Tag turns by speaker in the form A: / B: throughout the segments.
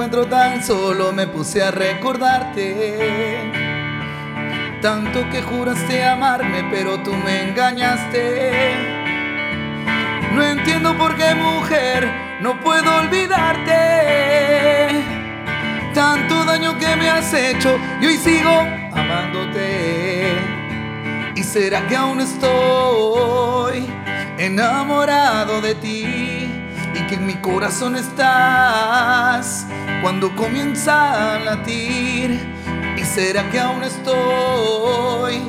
A: encuentro tan solo me puse a recordarte. Tanto que juraste amarme, pero tú me engañaste. No entiendo por qué mujer no puedo olvidarte. Tanto daño que me has hecho y hoy sigo amándote. ¿Y será que aún estoy enamorado de ti? Y que en mi corazón estás cuando comienza a latir. ¿Y será que aún estoy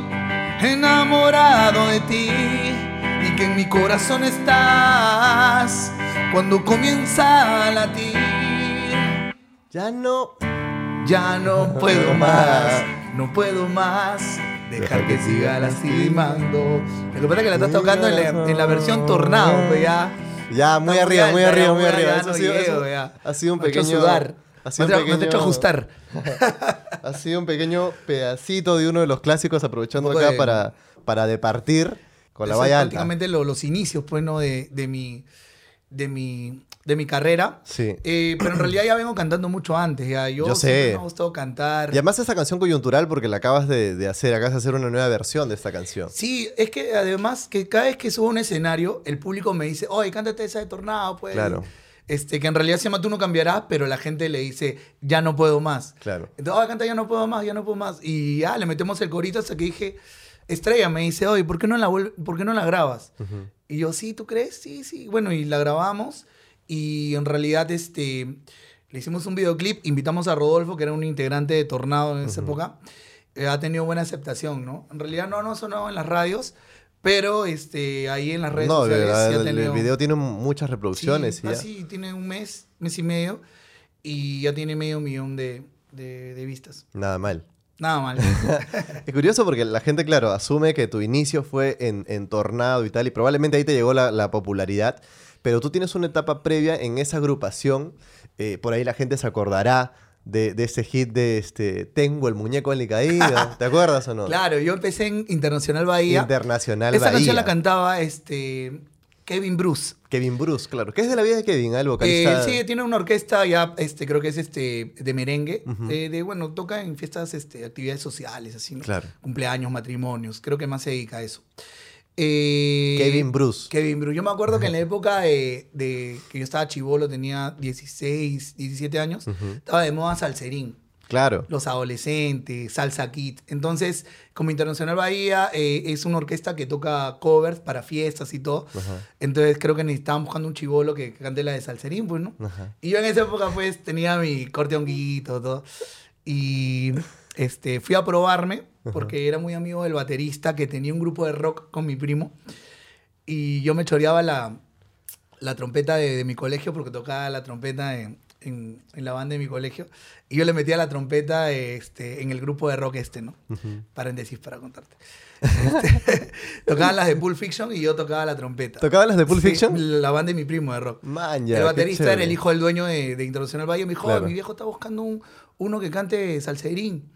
A: enamorado de ti? Y que en mi corazón estás cuando comienza a latir.
B: Ya no.
A: Ya no puedo más, no puedo más. Dejar que siga lastimando. Lo que pasa es que la estás tocando en la, en la versión tornado, pues ya.
B: Ya, muy
A: Está
B: arriba, muy arriba,
A: ya,
B: muy
A: ya,
B: arriba. Eso
A: no
B: ha sido,
A: llego,
B: eso
A: ya.
B: ha sido un
A: Me
B: pequeño.
A: sudar.
B: Ha sido,
A: Me
B: un
A: hecho- me hecho
B: pequeño,
A: ajustar.
B: ha sido un pequeño pedacito de uno de los clásicos, aprovechando acá
A: de-
B: para, para departir con la valla alta.
A: prácticamente lo- los inicios, pues, ¿no? De, de mi, de mi, de mi carrera.
B: Sí.
A: Eh, pero en realidad ya vengo cantando mucho antes, ya. Yo,
B: sé.
A: Me ha gustado cantar.
B: Y además esa canción coyuntural porque la acabas de, de hacer, acabas de hacer una nueva versión de esta canción.
A: Sí, es que además que cada vez que subo a un escenario, el público me dice, oye, cántate esa de Tornado, pues.
B: Claro.
A: Este, que en realidad se llama Tú no cambiarás, pero la gente le dice, ya no puedo más.
B: Claro.
A: Entonces, oh, canta ya no puedo más, ya no puedo más. Y ya le metemos el corito hasta que dije, Estrella me dice, oye, ¿por qué no la, ¿por qué no la grabas? Y yo, sí, ¿tú crees? Sí, sí. Bueno, y la grabamos y en realidad este, le hicimos un videoclip, invitamos a Rodolfo, que era un integrante de Tornado en esa época. Eh, ha tenido buena aceptación, ¿no? En realidad no, no sonaba en las radios, pero este, ahí en las redes
B: No,
A: sociales
B: la-
A: sí ha
B: el,
A: tenido...
B: video tiene muchas reproducciones.
A: Sí,
B: y ya.
A: así tiene un mes, mes y medio, y ya tiene medio millón de, de- de vistas.
B: Nada mal.
A: Nada mal.
B: Es curioso porque la gente, claro, asume que tu inicio fue en, en Tornado y tal, y probablemente ahí te llegó la, la popularidad, pero tú tienes una etapa previa en esa agrupación, eh, por ahí la gente se acordará de, de ese hit de este, Tengo el muñeco en la caída, ¿te acuerdas o no?
A: claro, yo empecé en Internacional Bahía.
B: Internacional
A: Esa canción la
B: Bahía.
A: cantaba este, Kevin Bruce.
B: Kevin Bruce, claro. ¿Qué es de la vida de Kevin? El
A: Eh,
B: vocalista.
A: sí, tiene una orquesta ya, este, creo que es este, de merengue, de, de, bueno, toca en fiestas, este, actividades sociales, así, ¿no?
B: Claro.
A: cumpleaños, matrimonios, creo que más se dedica a eso. Eh,
B: Kevin Bruce.
A: Kevin Bruce. Yo me acuerdo que en la época de, de que yo estaba chivolo, tenía 16, 17 años, estaba de moda salserín
B: Claro.
A: los adolescentes, Salsa Kit. Entonces, como Internacional Bahía eh, es una orquesta que toca covers para fiestas y todo.
B: Ajá.
A: Entonces, creo que necesitaban buscando un chivolo que, que cante la de Salserín, pues, ¿no?
B: Ajá.
A: Y yo en esa época, pues, tenía mi corte honguito, todo. Y este, fui a probarme, porque era muy amigo del baterista que tenía un grupo de rock con mi primo. Y yo me choreaba la, la trompeta de, de mi colegio, porque tocaba la trompeta en, en- en la banda de mi colegio. Y yo le metía la trompeta este, en el grupo de rock este, ¿no?
B: Ujú.
A: Paréntesis para contarte. Este, tocaban las de Pulp Fiction y yo tocaba la trompeta.
B: ¿Tocaban las de Pulp
A: Sí,
B: Fiction?
A: La banda de mi primo de rock.
B: Man, ya,
A: el baterista era el hijo del dueño de, de Internacional Valle. Me dijo,
B: Claro.
A: "Oh, mi viejo está buscando un, uno que cante salserín.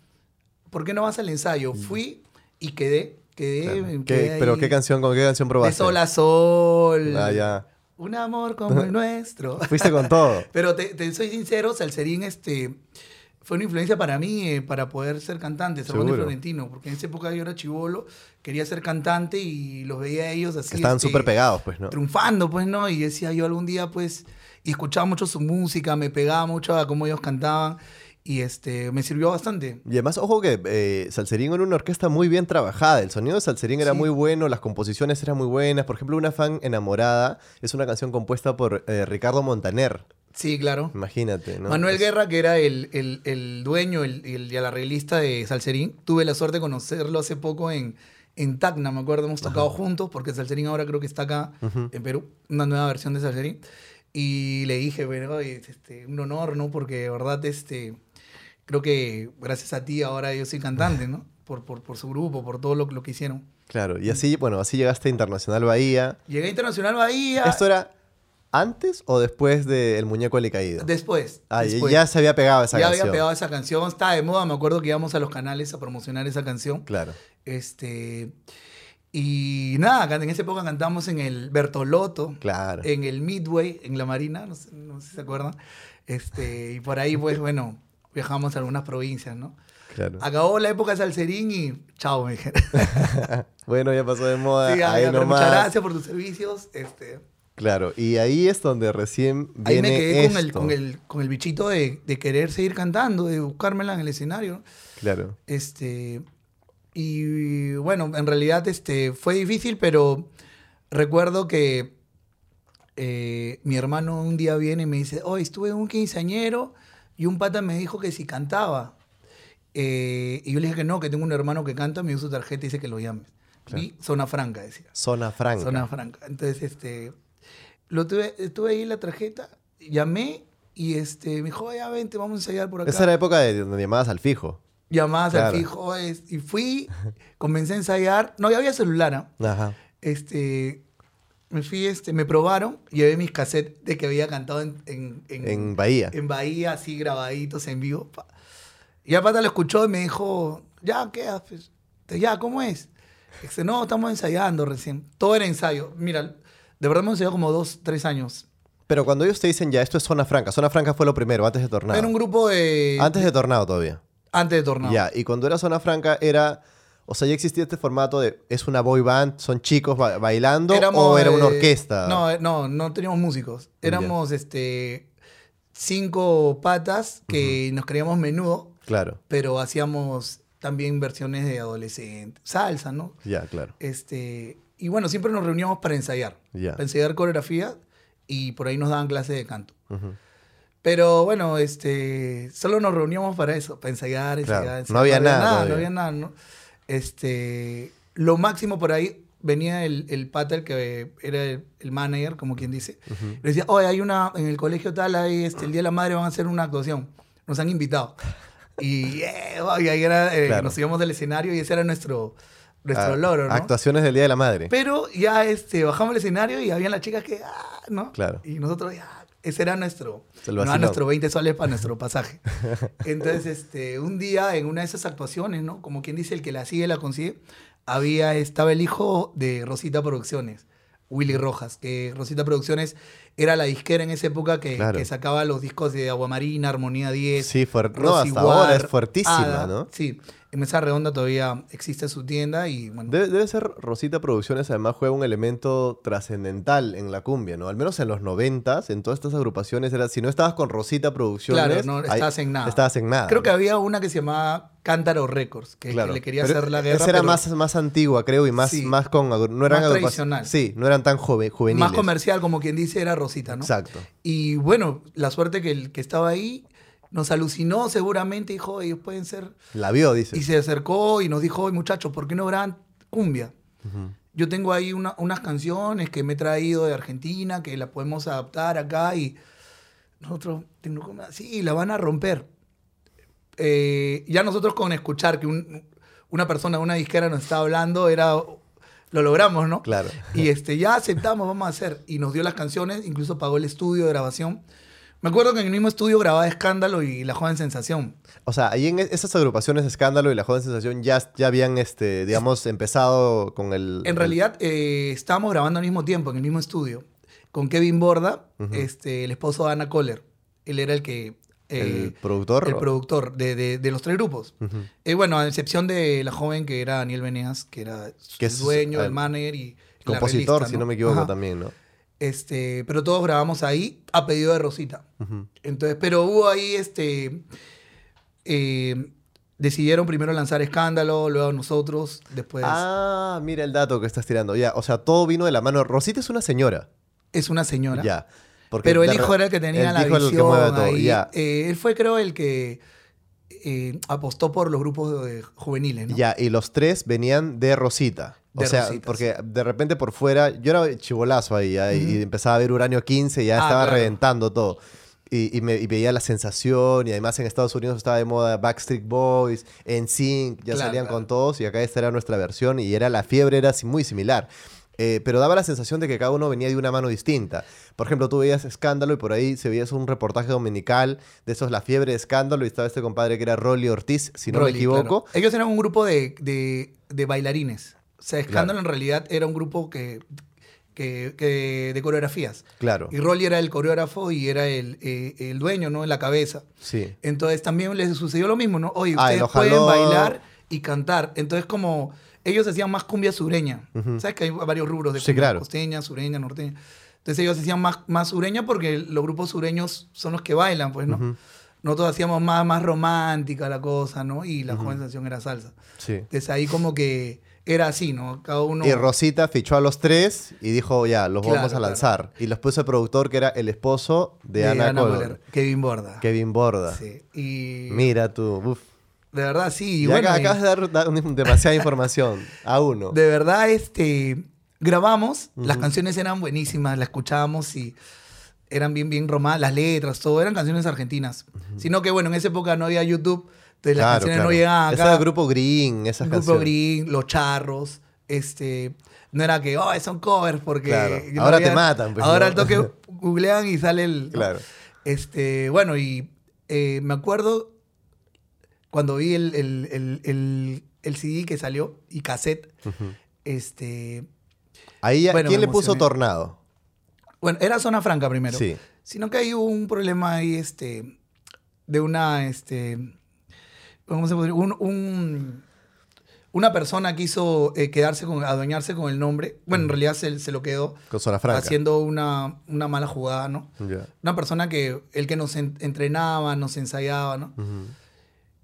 A: ¿Por qué no vas al ensayo? Fui y quedé. Quedé,
B: Claro.
A: me
B: ¿Qué-
A: quedé
B: ¿Pero qué canción, con qué canción
A: De
B: probaste?
A: sol a sol.
B: Ah, ya.
A: Un amor como el nuestro.
B: Fuiste con todo.
A: Pero te, te soy sincero, Salserín este, fue una influencia para mí eh, para poder ser cantante, Servando y. Florentino. Porque en esa época yo era chivolo, quería ser cantante y los veía a ellos así.
B: Estaban
A: este,
B: súper pegados, pues, ¿no?
A: triunfando, pues, ¿no? Y decía yo algún día, pues, y escuchaba mucho su música, me pegaba mucho a cómo ellos cantaban y este, me sirvió bastante.
B: Y además, ojo que eh, Salserín era una orquesta muy bien trabajada. El sonido de Salserín era
A: Sí.
B: muy bueno, las composiciones eran muy buenas. Por ejemplo, Una fan enamorada es una canción compuesta por eh, Ricardo Montaner.
A: Sí, claro.
B: Imagínate, ¿no?
A: Manuel Guerra, que era el, el- el dueño el, el- y el arreglista de Salserín, tuve la suerte de conocerlo hace poco en, en Tacna, me acuerdo, hemos tocado juntos, porque Salserín ahora creo que está acá en Perú, una nueva versión de Salserín. Y le dije, bueno, este, un honor, ¿no? Porque de verdad, este, creo que gracias a ti ahora yo soy cantante, ¿no? Por, por, por su grupo, por todo lo, lo que hicieron.
B: Claro, y así, bueno, así llegaste a Internacional Bahía.
A: Llegué a Internacional Bahía.
B: ¿Esto era antes o después de El Muñeco Caído?
A: Después.
B: Ah,
A: después.
B: ya se había pegado esa
A: ya
B: canción.
A: había pegado esa canción, estaba de moda, me acuerdo que íbamos a los canales a promocionar esa canción.
B: Claro.
A: Este, y nada, en esa época cantamos en el Bertoloto,
B: Claro.
A: en el Midway, en la Marina, no sé, no sé si se acuerdan. Este, y por ahí, pues, bueno, viajamos a algunas provincias, ¿no?
B: Claro.
A: Acabó la época de Salserín y chao, me dijeron.
B: Bueno, ya pasó de moda.
A: Sí,
B: ahí nomás.
A: muchas gracias por tus servicios. Este,
B: Claro, y ahí es donde recién
A: ahí
B: viene
A: me quedé con el, con, el, con el bichito de, de querer seguir cantando, de buscármela en el escenario.
B: Claro.
A: Este, y bueno, en realidad este, fue difícil, pero recuerdo que eh, mi hermano un día viene y me dice, hoy estuve en un quinceañero y un pata me dijo que si cantaba. Eh, y yo le dije que no, que tengo un hermano que canta, me dio su tarjeta y dice que lo llames. Y Zona Franca, decía.
B: Zona franca.
A: Zona Franca. Entonces, este, lo tuve, tuve ahí la tarjeta, llamé y este, me dijo, ya vente, vamos a ensayar por acá.
B: Esa era la época de donde llamabas al fijo.
A: Llamadas
B: Claro.
A: al fijo. es- y fui, comencé a ensayar. No, ya había celular. ¿ah?
B: Ajá.
A: Este, me fui, este, me probaron, llevé mis cassettes de que había cantado en, en, en-
B: En Bahía.
A: en Bahía, así grabaditos en vivo. Y ya Pata lo escuchó y me dijo, ya, ¿qué haces? Este, Ya, ¿cómo es? Dice, no, estamos ensayando recién. Todo era ensayo. Mira, de verdad hemos ensayado como dos, tres años.
B: Pero cuando ellos te dicen ya, esto es Zona Franca. Zona Franca fue lo primero, antes de Tornado.
A: Era un grupo de...
B: Antes de Tornado todavía.
A: Antes de Tornado.
B: Ya, y cuando era Zona Franca era... O sea, ya existía este formato de... ¿Es una boy band? ¿Son chicos ba- bailando? ¿O era una
A: eh,
B: orquesta?
A: No, eh, no, no teníamos músicos. Éramos este cinco patas que nos creíamos menudo,
B: Claro.
A: pero hacíamos también versiones de adolescente, salsa, ¿no?
B: Ya, claro.
A: Este, y bueno, siempre nos reuníamos para ensayar.
B: Ya.
A: Para ensayar coreografía y por ahí nos daban clases de canto.
B: Ujú.
A: Pero bueno, este, solo nos reuníamos para eso, para ensayar, ensayar,
B: Claro,
A: ensayar.
B: no había nada
A: no
B: todavía.
A: había nada, ¿no? Este, lo máximo por ahí venía el, el pata, el que era el, el manager, como quien dice. Le decía, oye, hay una, en el colegio tal, hay, este, el Día de la Madre van a hacer una actuación. Nos han invitado. Y, eh, y ahí era, eh,
B: Claro.
A: nos íbamos del escenario y ese era nuestro, nuestro
B: Ah,
A: logro, ¿no?
B: Actuaciones del Día de la Madre.
A: Pero ya este, bajamos el escenario y habían las chicas que, ah, ¿no?
B: Claro.
A: Y nosotros ya, ese era nuestro, no nuestro 20 soles para nuestro pasaje. Entonces, este, un día en una de esas actuaciones, ¿no? Como quien dice, el que la sigue, la consigue, había, estaba el hijo de Rosita Producciones, Willy Rojas, que Rosita Producciones era la disquera en esa época que,
B: Claro.
A: que sacaba los discos de Aguamarina, Armonía 10.
B: Sí, fuer- no,
A: Rosy
B: hasta ahora es fuertísima,
A: Ada.
B: ¿no?
A: Sí, en Mesa Redonda todavía existe su tienda y bueno.
B: Debe, debe ser Rosita Producciones, además juega un elemento trascendental en la cumbia, ¿no? Al menos en los noventas, en todas estas agrupaciones, era, si no estabas con Rosita Producciones...
A: Claro, no estabas en nada.
B: Estabas en nada.
A: Creo que había una que se llamaba Cántaro Records, que, que
B: Claro.
A: le quería
B: Pero
A: hacer la guerra.
B: Esa era
A: pero
B: más, más antigua, creo, y más,
A: Sí.
B: más con... No eran
A: Más tradicional.
B: Sí, no eran tan jove- juveniles.
A: más comercial, como quien dice, era Rosita, ¿no?
B: Exacto.
A: Y bueno, la suerte que el que estaba ahí nos alucinó seguramente, dijo, ellos pueden ser...
B: La vio, dice.
A: Y se acercó y nos dijo, muchachos, ¿por qué no graban cumbia? Yo tengo ahí una- unas canciones que me he traído de Argentina, que la podemos adaptar acá y nosotros, sí, la van a romper. Eh, ya nosotros con escuchar que un- una persona de una disquera nos estaba hablando, era, lo logramos, ¿no?
B: Claro.
A: Y este, ya aceptamos, vamos a hacer. Y nos dio las canciones, incluso pagó el estudio de grabación. Me acuerdo que en el mismo estudio grababa Escándalo y La Joven Sensación.
B: O sea, ahí en esas agrupaciones Escándalo y La Joven Sensación ya, ya habían, este, digamos, empezado con el...
A: En
B: el-
A: realidad, eh, estábamos grabando al mismo tiempo, en el mismo estudio, con Kevin Borda, este, el esposo de Ana Kohler. Él era el que... eh,
B: el productor.
A: el productor de, de- de los tres grupos. Eh, bueno, a excepción de la joven que era Daniel Veneas, que era el
B: es,
A: dueño,
B: ah,
A: el manager y el
B: Compositor, si no me equivoco,
A: Ajá.
B: también, ¿no?
A: Este, pero todos grabamos ahí a pedido de Rosita. Entonces, pero hubo ahí, este, eh, decidieron primero lanzar Escándalo, luego nosotros, después
B: Ah, mira el dato que estás tirando. Ya, o sea, todo vino de la mano. Rosita es una señora.
A: es una señora.
B: Ya. Porque
A: Pero el hijo era el que tenía
B: el
A: la
B: hijo era el que
A: visión
B: mueve todo,
A: ahí.
B: Ya.
A: Eh, él fue, creo, el que eh, apostó por los grupos de- juveniles, ¿no?
B: Ya, y los tres venían de Rosita. O
A: De
B: sea, porque de repente por fuera, yo era chivolazo ahí, ya, y- y empezaba a ver Uranio 15, y ya
A: Ah,
B: estaba
A: claro.
B: reventando todo. Y, y me, y veía la sensación, y además en Estados Unidos estaba de moda Backstreet Boys, NSYNC, ya
A: Claro,
B: salían
A: claro.
B: con todos, y acá esta era nuestra versión, y era la fiebre, era muy similar. Eh, pero daba la sensación de que cada uno venía de una mano distinta. Por ejemplo, tú veías Escándalo y por ahí se veías un reportaje dominical de esos La Fiebre de Escándalo y estaba este compadre que era Rolly Ortiz, si no
A: Rolly,
B: me equivoco.
A: claro. Ellos eran un grupo de, de- de bailarines. O sea, Escándalo en realidad era un grupo que que, que de coreografías.
B: Claro.
A: Y Rolly era el coreógrafo y era el, eh, el dueño, ¿no? En la cabeza.
B: Sí.
A: Entonces también les sucedió lo mismo, ¿no? Oye,
B: Ah,
A: ustedes pueden bailar y cantar. Entonces como ellos hacían más cumbia sureña. ¿Sabes que hay varios rubros de
B: Sí,
A: cumbia?
B: claro.
A: Costeña, sureña, norteña. Entonces ellos hacían más, más sureña porque los grupos sureños son los que bailan, pues, ¿no?
B: Ujú.
A: Nosotros hacíamos más, más romántica la cosa, ¿no? Y la joven sensación era salsa.
B: Sí.
A: Entonces ahí como que era así, ¿no? Cada uno...
B: Y Rosita fichó a los tres y dijo, ya, los
A: Claro,
B: vamos a
A: claro.
B: lanzar. Y los puso el productor que era el esposo de, Ana, Color,
A: Moller, Kevin Borda.
B: Kevin Borda.
A: Sí. Y
B: Mira tú, uf.
A: De verdad sí. Y bueno,
B: acabas de dar, demasiada información a uno.
A: de verdad, este, grabamos, las canciones eran buenísimas, las escuchábamos y eran bien, bien románticas, las letras, todo, eran canciones argentinas. Sino que, bueno, en esa época no había YouTube, entonces las canciones
B: claro.
A: no llegaban
B: Ese
A: acá.
B: el grupo Green, esas
A: Grupo
B: canciones.
A: Green, Los Charros, este, no era que, oh, son covers porque...
B: Claro.
A: no
B: Ahora te matan, pues,
A: ahora
B: ¿no?
A: al toque googlean y sale el... ¿no?
B: Claro.
A: Este, bueno, y eh, me acuerdo cuando vi el, el, el, el- el CD que salió y cassette,
B: Ujú.
A: este,
B: Ahí, ya-
A: Bueno,
B: ¿quién le puso. Tornado?
A: bueno, era Zona Franca primero.
B: Sí.
A: Sino que hay un problema ahí, este, de una, este, ¿cómo se puede decir? Un, un- una persona quiso eh, quedarse con, adueñarse con el nombre. Bueno, en realidad se, se lo quedó
B: Con Zona Franca.
A: haciendo una, una mala jugada, ¿no? Una persona que, el que nos en- entrenaba, nos ensayaba, ¿no?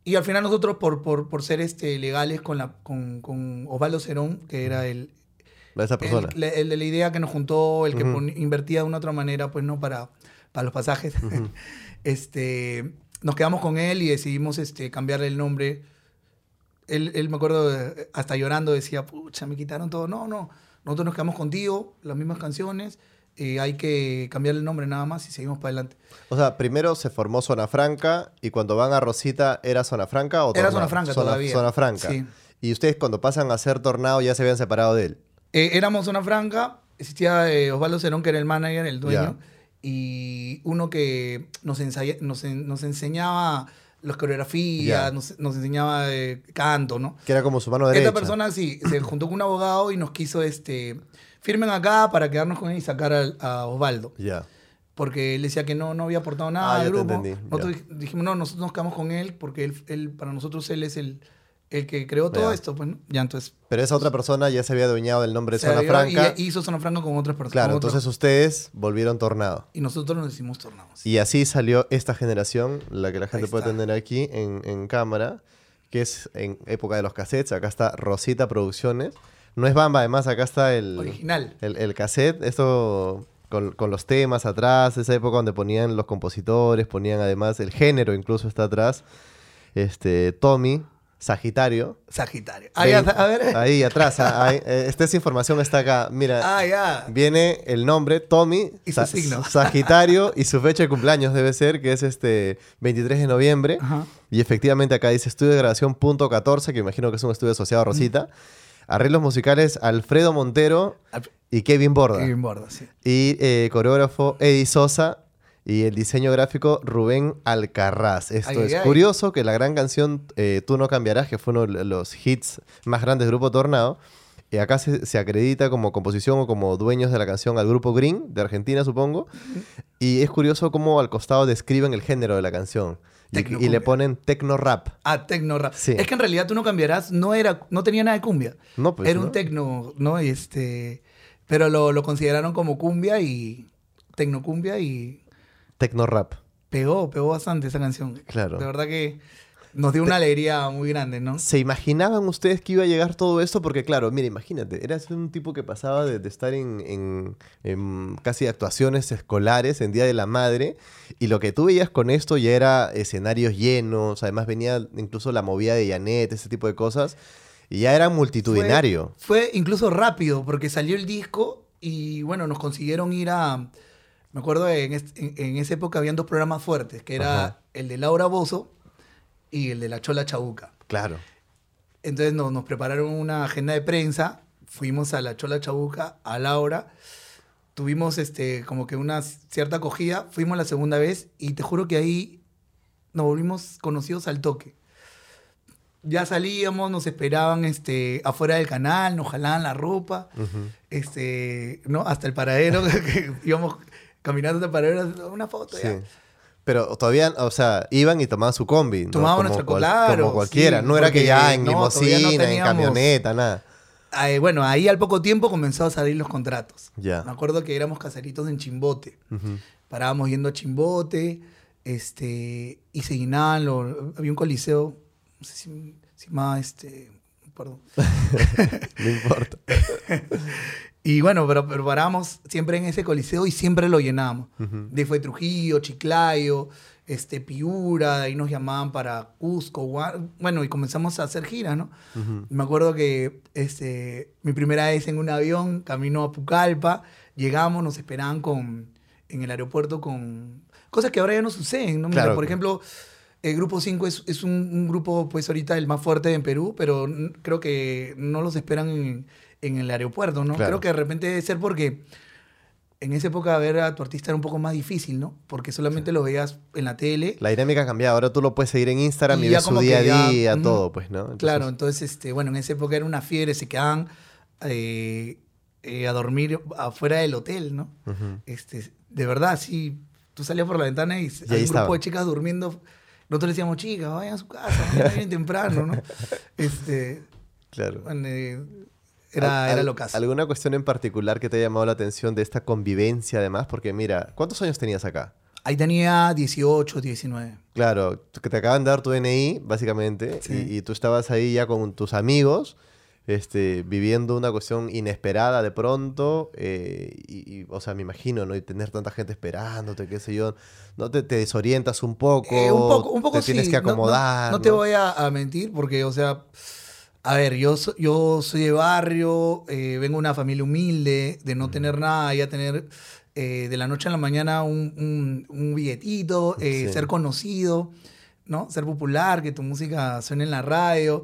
A: Y al final nosotros, por, por, por ser este, legales con, la, con, con Osvaldo Cerón, que era el,
B: Esa persona.
A: el, el de la idea que nos juntó, el que pon- invertía de una otra manera, pues no para, para los pasajes. este, nos quedamos con él y decidimos este, cambiarle el nombre. Él, él, me acuerdo, hasta llorando, decía, pucha, me quitaron todo. No, no, nosotros nos quedamos contigo, las mismas canciones, eh, hay que cambiarle el nombre nada más y seguimos para adelante.
B: O sea, primero se formó Zona Franca y cuando van a Rosita, ¿era Zona Franca o
A: Era
B: Tornado?
A: Zona Franca todavía.
B: Zona Franca.
A: Sí.
B: Y ustedes cuando pasan a ser Tornado ya se habían separado de él.
A: Eh, éramos una franca, existía eh, Osvaldo Cerón, que era el manager, el dueño, y uno que nos, ensaya- nos, en- nos enseñaba las coreografías, nos, nos enseñaba eh, canto, ¿no?
B: Que era como su mano derecha.
A: Esta persona sí, se juntó con un abogado y nos quiso, este, firmen acá para quedarnos con él y sacar al- a, Osvaldo.
B: Ya.
A: Porque él decía que no, no había aportado nada
B: Ah,
A: al
B: ya te
A: grupo.
B: entendí,
A: Nosotros dij- dijimos, no, nosotros nos quedamos con él porque él, él- para nosotros él es el, el que creó todo
B: Ya.
A: esto, pues, ¿no? Ya, entonces...
B: Pero esa otra persona ya se había adueñado del nombre de
A: se
B: Zona
A: abrió
B: Franca.
A: Y hizo Zona Franca con otras personas.
B: Claro,
A: con otros-
B: entonces ustedes volvieron Tornado.
A: Y nosotros nos hicimos tornados.
B: Y así salió esta generación, la que la gente
A: Ahí
B: puede
A: está.
B: tener aquí en, en cámara, que es en época de los cassettes. Acá está Rosita Producciones. No es Bamba, además, acá está el,
A: Original.
B: el, el cassette. Esto con, con los temas atrás, esa época donde ponían los compositores, ponían además el género, incluso está atrás. Este, Tommy, Sagitario.
A: Sagitario. Ah, ya, a ver.
B: Ahí atrás, ah, ahí, eh, esta esa información está acá. Mira,
A: Ah, ya.
B: viene el nombre Tommy,
A: Y su signo.
B: Sagitario y su fecha de cumpleaños debe ser, que es este 23 de noviembre.
A: Ajá.
B: Y efectivamente acá dice estudio de grabación punto 14, que imagino que es un estudio asociado a Rosita. Arreglos musicales Alfredo Montero y Kevin Borda.
A: Kevin Borda, sí.
B: Y eh, coreógrafo Eddie Sosa. Y el diseño gráfico Rubén Alcarraz. Esto
A: Ay,
B: es
A: ay,
B: curioso que la gran canción eh, Tú no cambiarás, que fue uno de los hits más grandes del grupo Tornado, y acá se, se acredita como composición o como dueños de la canción al grupo Green, de Argentina supongo. Y es curioso cómo al costado describen el género de la canción. Y, le ponen tecno rap.
A: Ah, tecno rap.
B: Sí.
A: Es que en realidad tú no cambiarás, no era, no tenía nada de cumbia.
B: No, pues,
A: era
B: ¿no?
A: un tecno, ¿no? Este, pero lo, lo consideraron como cumbia y tecnocumbia y
B: Tecno rap.
A: pegó, pegó bastante esa canción.
B: Claro.
A: De verdad que nos dio una alegría muy grande, ¿no?
B: ¿Se imaginaban ustedes que iba a llegar todo esto? Porque claro, mira, imagínate, eras un tipo que pasaba de, de estar en, en- en casi actuaciones escolares en Día de la Madre y lo que tú veías con esto ya era escenarios llenos, además venía incluso la movida de Janet, ese tipo de cosas, y ya era multitudinario.
A: Fue, fue incluso rápido porque salió el disco y bueno, nos consiguieron ir a... Me acuerdo en, en- en esa época habían dos programas fuertes, que era
B: Ajá.
A: el de Laura Bozo y el de La Chola Chabuca.
B: Claro.
A: Entonces nos, nos prepararon una agenda de prensa, fuimos a La Chola Chabuca, a Laura, tuvimos este, como que una cierta acogida, fuimos la segunda vez y te juro que ahí nos volvimos conocidos al toque. ya salíamos, nos esperaban este, afuera del canal, nos jalaban la ropa, este, ¿no? Hasta el paradero, que íbamos caminando hasta el paradero, una foto
B: Sí.
A: ya.
B: Pero todavía, o sea, iban y tomaban su combi. Como
A: nuestra- claro,
B: Como cualquiera.
A: sí,
B: no era que ya en
A: no,
B: limosina, en camioneta, nada.
A: Bueno, ahí al poco tiempo comenzó a salir los contratos.
B: Ya.
A: Me acuerdo que éramos caseritos en Chimbote. Parábamos yendo a Chimbote, este, y se llenaban, lo- había un coliseo, no sé si, si más, este, perdón.
B: No importa.
A: Y bueno, pero, pero parábamos siempre en ese coliseo y siempre lo llenábamos.
B: Ujú.
A: De fue Trujillo, Chiclayo, este, Piura, de ahí nos llamaban para Cusco, Gua- bueno, y comenzamos a hacer giras, ¿no? Me acuerdo que este, mi primera vez en un avión, camino a Pucallpa, llegamos, nos esperaban con, en el aeropuerto con cosas que ahora ya no suceden, ¿no? Mira,
B: Claro.
A: por ejemplo, el Grupo 5 es, es un, un grupo, pues ahorita el más fuerte en Perú, pero creo que no los esperan en, en el aeropuerto, ¿no?
B: Claro.
A: Creo que de repente debe ser porque en esa época ver a tu artista era un poco más difícil, ¿no? Porque solamente lo veías en la tele.
B: La dinámica ha cambiado. Ahora tú lo puedes seguir en Instagram y,
A: Y
B: ver su día a día, todo, pues, ¿no? Entonces,
A: Claro, entonces, este, bueno, en esa época era una fiebre, se quedaban eh, eh, a dormir afuera del hotel, ¿no? Este, de verdad, sí, tú salías por la ventana y,
B: ahí
A: había un grupo de chicas durmiendo. Nosotros decíamos, chicas, vayan a su casa, vienen temprano, ¿no? Este,
B: Claro.
A: bueno, eh, era,
B: Al-
A: era.
B: ¿Alguna cuestión en particular que te haya llamado la atención de esta convivencia, además? Porque mira, ¿cuántos años tenías acá?
A: Ahí tenía 18, 19.
B: Claro, que te acaban de dar tu DNI, básicamente,
A: Sí.
B: y, y tú estabas ahí ya con tus amigos, este, viviendo una cuestión inesperada de pronto, eh, y, y, o sea, me imagino, ¿no? Y tener tanta gente esperándote, qué sé yo, ¿no? Te, te desorientas un poco,
A: Eh, un poco, un poco
B: te tienes que
A: No- no-
B: acomodar.
A: No, te voy a, a mentir porque, o sea, a ver, yo, yo soy de barrio, eh, vengo de una familia humilde, de no tener nada, ya tener eh, de la noche a la mañana un, un- un billetito, eh,
B: Sí.
A: ser conocido, ¿no? Ser popular, que tu música suene en la radio.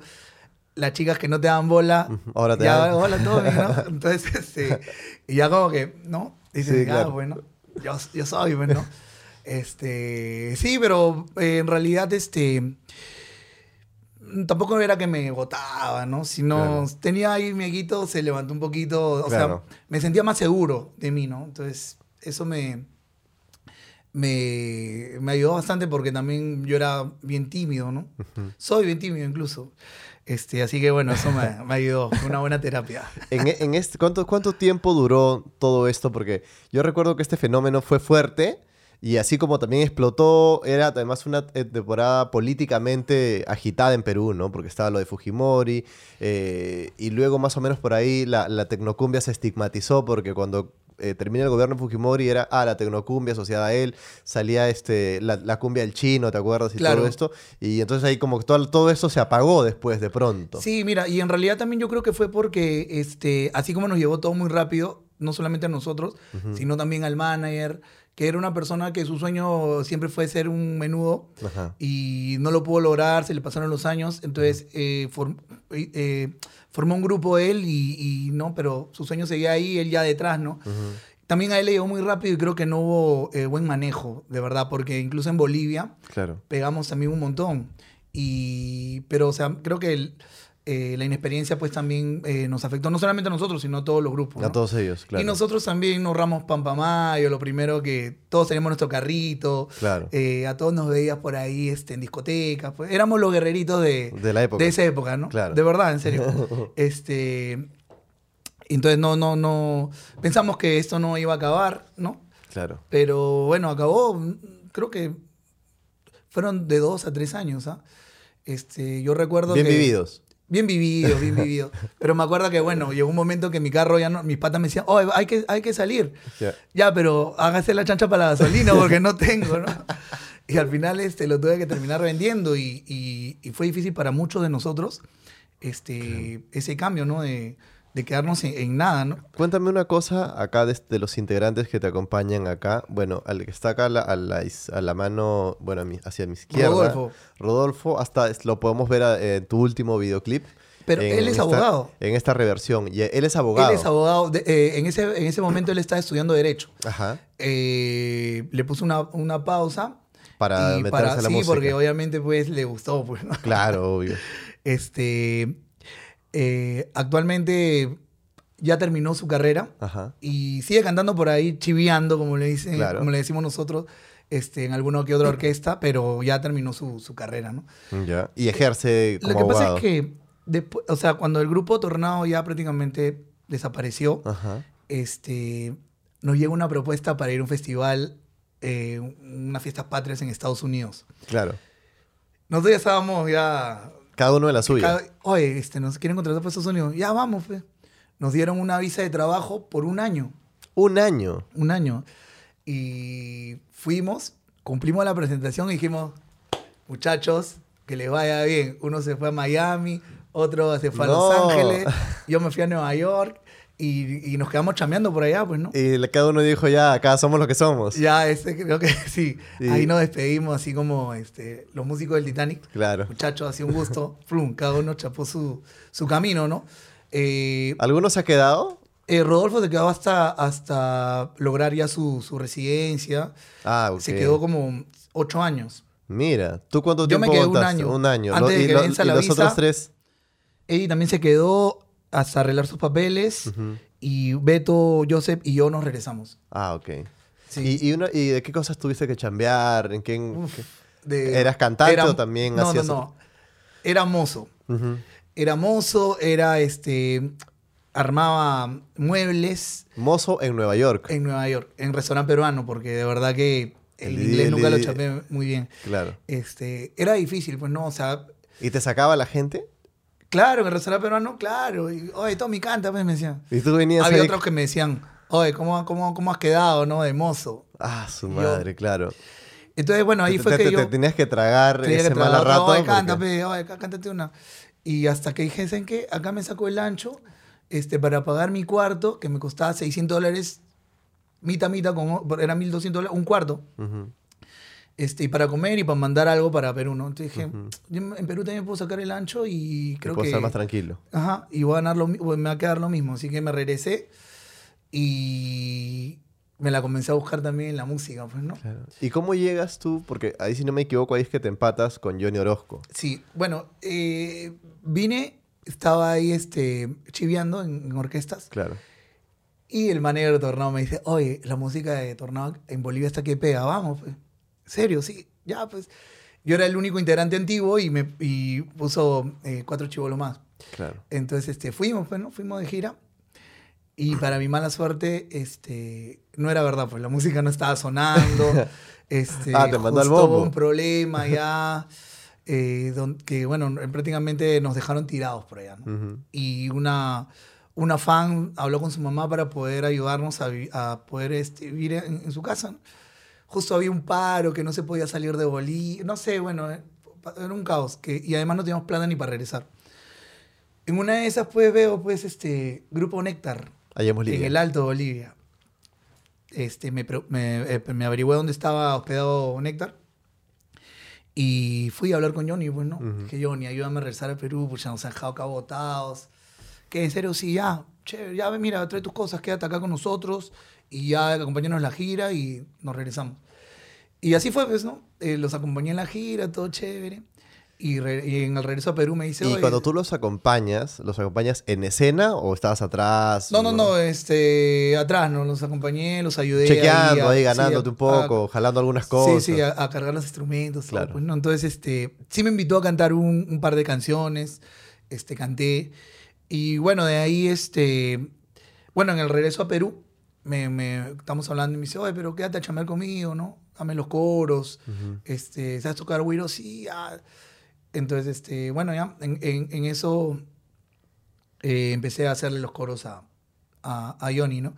A: Las chicas que no te dan bola,
B: ahora te
A: ya,
B: dan.
A: hola, todo bien, ¿no? Entonces, este, y ya como que, ¿no? Dices,
B: Sí,
A: ah, bueno, yo, yo soy, pues, ¿no? Este, sí, pero en realidad, este, tampoco era que me botaba, ¿no? Sino
B: Claro.
A: tenía ahí mi eguito, se levantó un poquito, o
B: Claro.
A: sea, me sentía más seguro de mí, ¿no? Entonces, eso me, me, me ayudó bastante porque también yo era bien tímido, ¿no? Soy bien tímido incluso. Este, así que bueno, eso me, me ayudó, fue una buena terapia.
B: En, en este, ¿cuánto, ¿Cuánto tiempo duró todo esto? Porque yo recuerdo que este fenómeno fue fuerte y así como también explotó, era además una eh, temporada políticamente agitada en Perú, ¿no? Porque estaba lo de Fujimori eh, y luego más o menos por ahí la, la tecnocumbia se estigmatizó porque cuando eh, termina el gobierno de Fujimori era, ah, la tecnocumbia asociada a él, salía este, la, la cumbia del chino, ¿te acuerdas? Y
A: Claro.
B: todo esto. Y entonces ahí como que todo, todo eso se apagó después de pronto.
A: Sí, mira, y en realidad también yo creo que fue porque, este, así como nos llevó todo muy rápido, no solamente a nosotros, sino también al manager, que era una persona que su sueño siempre fue ser un menudo
B: Ajá.
A: y no lo pudo lograr, se le pasaron los años, entonces eh, form- eh, eh, formó un grupo él y, y no, pero su sueño seguía ahí, él ya detrás, ¿no? También a él le llegó muy rápido y creo que no hubo eh, buen manejo, de verdad, porque incluso en Bolivia
B: Claro.
A: pegamos también un montón. Y, pero, o sea, creo que el- eh, la inexperiencia pues también eh, nos afectó, no solamente a nosotros, sino a todos los grupos.
B: A
A: ¿no?
B: todos ellos, claro.
A: Y nosotros también nos ramos Pampamayo, lo primero que todos teníamos nuestro carrito,
B: Claro.
A: eh, a todos nos veías por ahí este, en discotecas, pues éramos los guerreritos de,
B: De la época.
A: de esa época, ¿no?
B: Claro.
A: De verdad, en serio. este, entonces no, no, no, pensamos que esto no iba a acabar, ¿no?
B: Claro.
A: Pero bueno, acabó, creo que fueron de dos a tres años, ¿ah? Este, yo recuerdo
B: Bien
A: que...
B: vividos.
A: Bien vivido, bien vivido. Pero me acuerdo que, bueno, llegó un momento que mi carro ya no, mis patas me decían, oh, hay que, hay que salir.
B: Ya.
A: Ya, pero hágase la chancha para la gasolina porque no tengo, ¿no? Y al final este, lo tuve que terminar vendiendo y, y- y fue difícil para muchos de nosotros este, ese cambio, ¿no? De, de quedarnos en, en nada, ¿no?
B: Cuéntame una cosa acá de, de los integrantes que te acompañan acá. Bueno, al que está acá a la, a la is- a la mano, bueno, a mi- hacia mi izquierda.
A: Rodolfo.
B: Rodolfo, hasta lo podemos ver a- en tu último videoclip.
A: Pero
B: en
A: él es abogado.
B: En esta reversión. Y él es abogado.
A: Él es abogado. de- eh, en, ese, en ese momento él estaba estudiando Derecho.
B: Ajá.
A: Eh, le puso una, una pausa.
B: Para meterse
A: para,
B: a la
A: sí,
B: música.
A: porque obviamente pues le gustó, pues, ¿no?
B: Claro, obvio.
A: Este, eh, actualmente ya terminó su carrera
B: Ajá.
A: y sigue cantando por ahí, chiviando, como le, dicen,
B: Claro.
A: como le decimos nosotros, este, en alguna que otra orquesta, pero ya terminó su, su carrera, ¿no?
B: Ya. Y ejerce como
A: Lo que pasa es que, después, o sea, cuando el grupo Tornado ya prácticamente desapareció,
B: Ajá.
A: este, nos llega una propuesta para ir a un festival, eh, unas fiestas patrias en Estados Unidos.
B: Claro.
A: Nosotros ya estábamos ya...
B: Cada uno de la suya.
A: cada- Oye, este, nos quieren contratar para Estados Unidos. Ya vamos, pues. Nos dieron una visa de trabajo por un año.
B: Un año.
A: Un año. Y fuimos, cumplimos la presentación y dijimos, muchachos, que les vaya bien. Uno se fue a Miami, otro se fue a Los. Ángeles, yo me fui a Nueva York y, y nos quedamos chameando por allá, pues, ¿no?
B: Y cada uno dijo, ya, acá somos los que somos.
A: Ya, este, creo que sí.
B: Y-
A: Ahí nos despedimos, así como este, los músicos del Titanic.
B: Claro.
A: Muchachos, así un gusto. Flum, cada uno chapó su, su camino, ¿no? Eh,
B: ¿Alguno se ha quedado?
A: eh, Rodolfo se quedó hasta, hasta lograr ya su, su residencia.
B: Ah, ok.
A: Se quedó como ocho años.
B: Mira, ¿tú cuánto
A: Yo me
B: tiempo
A: quedé un año.
B: Un año.
A: Antes de
B: y
A: que
B: lo-
A: venza
B: y los otros tres.
A: Ella también se quedó hasta arreglar sus papeles. Y Beto, Joseph y yo nos regresamos.
B: Ah, ok.
A: Sí.
B: ¿Y, y, una- y de qué cosas tuviste que chambear? ¿En
A: Uf,
B: qué-
A: de-
B: ¿Eras cantante o también
A: No, no,
B: hacías-
A: no. Era mozo. Era mozo, era este. Armaba muebles
B: Mozo en Nueva York.
A: en Nueva York, en restaurante peruano, porque de verdad que el,
B: El
A: inglés nunca lo
B: el
A: chapé muy bien.
B: Claro.
A: Este, era difícil, pues no, o sea,
B: ¿Y te sacaba la gente?
A: Claro, en el restaurante peruano, claro. Y, Oye, Tommy canta, pues me decían.
B: Y tú venías
A: Había
B: ahí-
A: otros que me decían, oye, ¿cómo, cómo, cómo has quedado, no? De mozo.
B: Ah, su madre, claro.
A: Entonces, bueno, ahí
B: te,
A: fue
B: te-
A: que
B: te-
A: yo...
B: te tenías que tragar
A: tenía
B: ese
A: que
B: mal rato.
A: Oye,
B: porque-
A: canta, pe, oye, cá- cántate una. Y hasta que dije, ¿saben qué? Acá me sacó el ancho este, para pagar mi cuarto, que me costaba 600 dólares, mitad, mitad, con, era 1.200 dólares, un cuarto.
B: Ujú.
A: Este, y para comer y para mandar algo para Perú, ¿no? Entonces dije, yo en Perú también puedo sacar el ancho y creo
B: puedo
A: que...
B: estar más tranquilo.
A: Ajá, y voy a ganar lo me va a quedar lo mismo. Así que me regresé y me la comencé a buscar también en la música, pues, ¿no?
B: ¿Y cómo llegas tú? Porque ahí, si no me equivoco, ahí es que te empatas con Johnny Orozco.
A: Sí, bueno, eh, vine, estaba ahí este, chiviando en, en orquestas
B: Claro.
A: y el manager de Tornado me dice, oye, la música de Tornado en Bolivia está que pega, vamos, pues. ¿Serio? Sí, ya, pues. Yo era el único integrante antiguo y me y puso eh, cuatro chivolos más.
B: Claro.
A: Entonces, este, fuimos, pues, ¿no? Fuimos de gira. Y para mi mala suerte, este, no era verdad, pues la música no estaba sonando. Este,
B: Ah, te mandó al bombo.
A: un problema ya, eh, don- que bueno, prácticamente nos dejaron tirados por allá. Y una, una fan habló con su mamá para poder ayudarnos a, poder este, vivir en, en su casa. ¿no? Justo había un paro que no se podía salir de Bolivia, no sé, bueno, eh, era un caos. Que, y además no teníamos plata ni para regresar. En una de esas, pues veo, pues, este Grupo Néctar
B: Allá en Bolivia.
A: en el Alto Bolivia. Este, me, me, eh, me averigué dónde estaba hospedado Néctar. Y fui a hablar con Johnny, pues, ¿no?
B: Ujú.
A: Dije, Johnny, ayúdame a regresar a Perú, pues ya nos han dejado acá botados. Que en serio, sí, ya, chévere, ya, mira, trae tus cosas, quédate acá con nosotros y ya acompáñanos en la gira y nos regresamos. Y así fue, pues, ¿no? Eh, los acompañé en la gira, todo chévere. Y, en el regreso a Perú me dice,
B: Y
A: "Oye,
B: cuando tú los acompañas, ¿los acompañas en escena o estabas atrás?
A: No, no, no, este, atrás, ¿no? Los acompañé, los ayudé.
B: Chequeando
A: a-
B: ahí,
A: sí,
B: ganándote
A: a-
B: un poco, jalando algunas
A: a-
B: cosas.
A: Sí, sí, a, a cargar los instrumentos. todo,
B: Claro.
A: pues, ¿no? Entonces, este, sí me invitó a cantar un, un par de canciones, este, canté. Y bueno, de ahí, este, bueno, en el regreso a Perú, me, me- estamos hablando y me dice, oye, pero quédate a chamar conmigo, ¿no? Dame los coros,
B: Ujú.
A: este, ¿sabes tocar güiro? Sí, ya. Entonces, este, bueno, ya, en, en- en eso eh, empecé a hacerle los coros a, a, a Johnny, ¿no?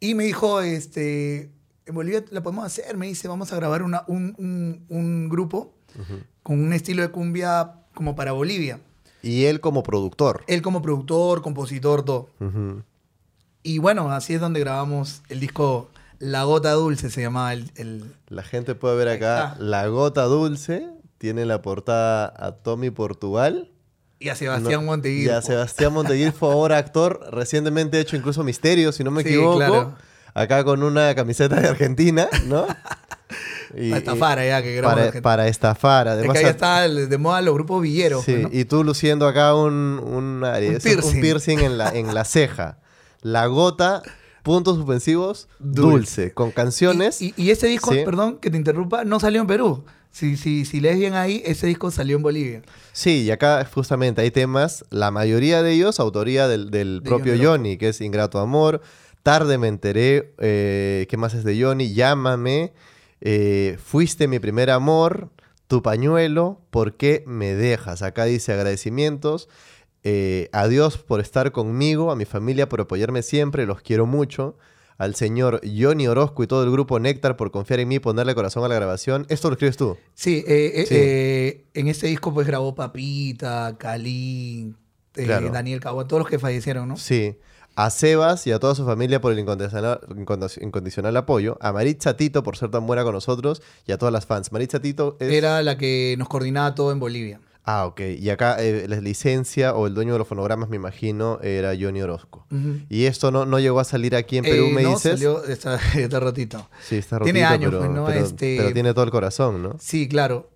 A: Y me dijo, este, en Bolivia la podemos hacer, me dice, vamos a grabar una, un, un- un grupo
B: Ujú.
A: con un estilo de cumbia como para Bolivia.
B: Y él como productor.
A: Él como productor, compositor, todo.
B: Ujú.
A: Y bueno, así es donde grabamos el disco La Gota Dulce, se llamaba el... el-
B: La gente puede ver acá. La Gota Dulce. Tiene en la portada a Tommy Portugal.
A: y a Sebastián
B: No-. Y a Sebastián Monteguir fue ahora actor, recientemente hecho incluso Misterio, si no me
A: Sí,
B: equivoco.
A: claro.
B: Acá con una camiseta de Argentina, ¿no? Y-
A: Para estafar allá, que
B: para, para estafar.
A: Es
B: Además,
A: que ahí está de moda los grupos villeros.
B: Sí,
A: pues, ¿no?
B: y tú luciendo acá un, un,
A: Un piercing.
B: piercing en, la, en la ceja. La gota, puntos suspensivos, dulce.
A: Dulce.
B: Con canciones.
A: Y, y- y ese disco,
B: Sí.
A: perdón que te interrumpa, no salió en Perú. Si, si, si lees bien ahí, ese disco salió en Bolivia.
B: Sí, y acá justamente hay temas, la mayoría de ellos, autoría del, del
A: De
B: propio
A: Johnny
B: Johnny, que es Ingrato Amor. Tarde me enteré, eh, ¿qué más es de Johnny? Llámame, eh, Fuiste mi primer amor, Tu pañuelo, ¿por qué me dejas? Acá dice agradecimientos. Eh, adiós por estar conmigo, a mi familia por apoyarme siempre, los quiero mucho. Al señor Johnny Orozco y todo el grupo Néctar por confiar en mí y ponerle corazón a la grabación. Esto lo escribes tú.
A: Sí, eh, eh,
B: Sí.
A: eh, en ese disco pues grabó Papita, Kalin, eh,
B: Claro.
A: Daniel Cabo, todos los que fallecieron, ¿no?
B: Sí. A Sebas y a toda su familia por el incondicional, incondi- incondicional apoyo. A Maritza Tito por ser tan buena con nosotros y a todas las fans. Maritza Tito es...
A: Era la que nos coordinaba todo en Bolivia.
B: Ah, ok. Y acá eh, la licencia o el dueño de los fonogramas, me imagino, era Johnny Orozco. Y esto no, no llegó a salir aquí en Perú,
A: Eh,
B: me
A: no,
B: dices.
A: salió está, está ratito.
B: Sí, está
A: Tiene
B: rotito,
A: años,
B: pero,
A: pues, ¿no?
B: pero-
A: Este-
B: pero tiene todo el corazón, ¿no?
A: Sí, claro.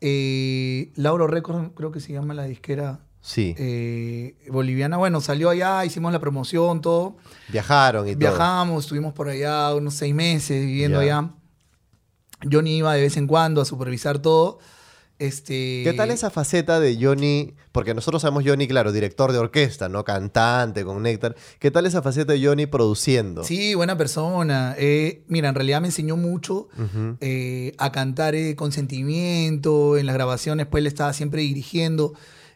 A: Eh, Lauro Records, creo que se llama la disquera
B: Sí.
A: eh, boliviana. Bueno, salió allá, hicimos la promoción, todo.
B: Viajaron y todo.
A: Viajamos, estuvimos por allá unos seis meses viviendo
B: Ya.
A: allá. Johnny iba de vez en cuando a supervisar todo. Este,
B: ¿Qué tal esa faceta de Johnny? Porque nosotros sabemos Johnny, claro, director de orquesta, ¿no? Cantante con Néctar. ¿Qué tal esa faceta de Johnny produciendo?
A: Sí, buena persona. Eh, mira, en realidad me enseñó mucho eh, a cantar eh, con sentimiento. En las grabaciones, pues, él estaba siempre dirigiendo.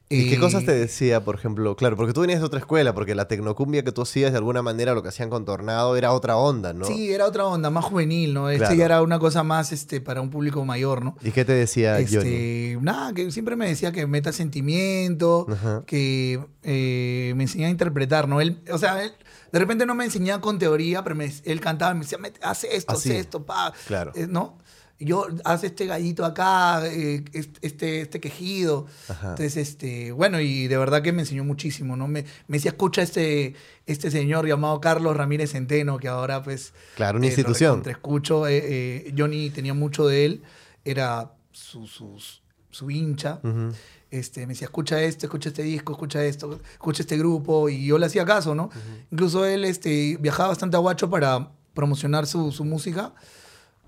B: ¿Y qué cosas te decía, por ejemplo? Claro, porque tú venías de otra escuela, porque la tecnocumbia que tú hacías, de alguna manera, lo que hacían con Tornado era otra onda, ¿no?
A: Sí, era otra onda, más juvenil, ¿no? Este
B: Claro.
A: ya era una cosa más este, para un público mayor, ¿no?
B: ¿Y qué te decía Johnny?
A: Este, nada, que siempre me decía que meta sentimiento,
B: Ajá.
A: que eh, me enseñaba a interpretar, ¿no? Él, o sea, él de repente no me enseñaba con teoría, pero me- él cantaba y me decía, "Mete- haz esto, haz
B: Así.
A: esto, pa.
B: Claro.
A: Eh, ¿No? Yo, haz este gallito acá, eh, est- este, este quejido.
B: Ajá.
A: Entonces, este, bueno, y de verdad que me enseñó muchísimo, ¿no? Me, me decía, escucha este, este señor llamado Carlos Ramírez Centeno, que ahora pues...
B: Claro, una
A: eh,
B: institución.
A: escucho, Johnny tenía mucho de él, era su, su, su hincha. Este, me decía, escucha esto, escucha este disco, escucha esto, escucha este grupo, y yo le hacía caso, ¿no? Incluso él este, viajaba bastante a Guacho para promocionar su, su música,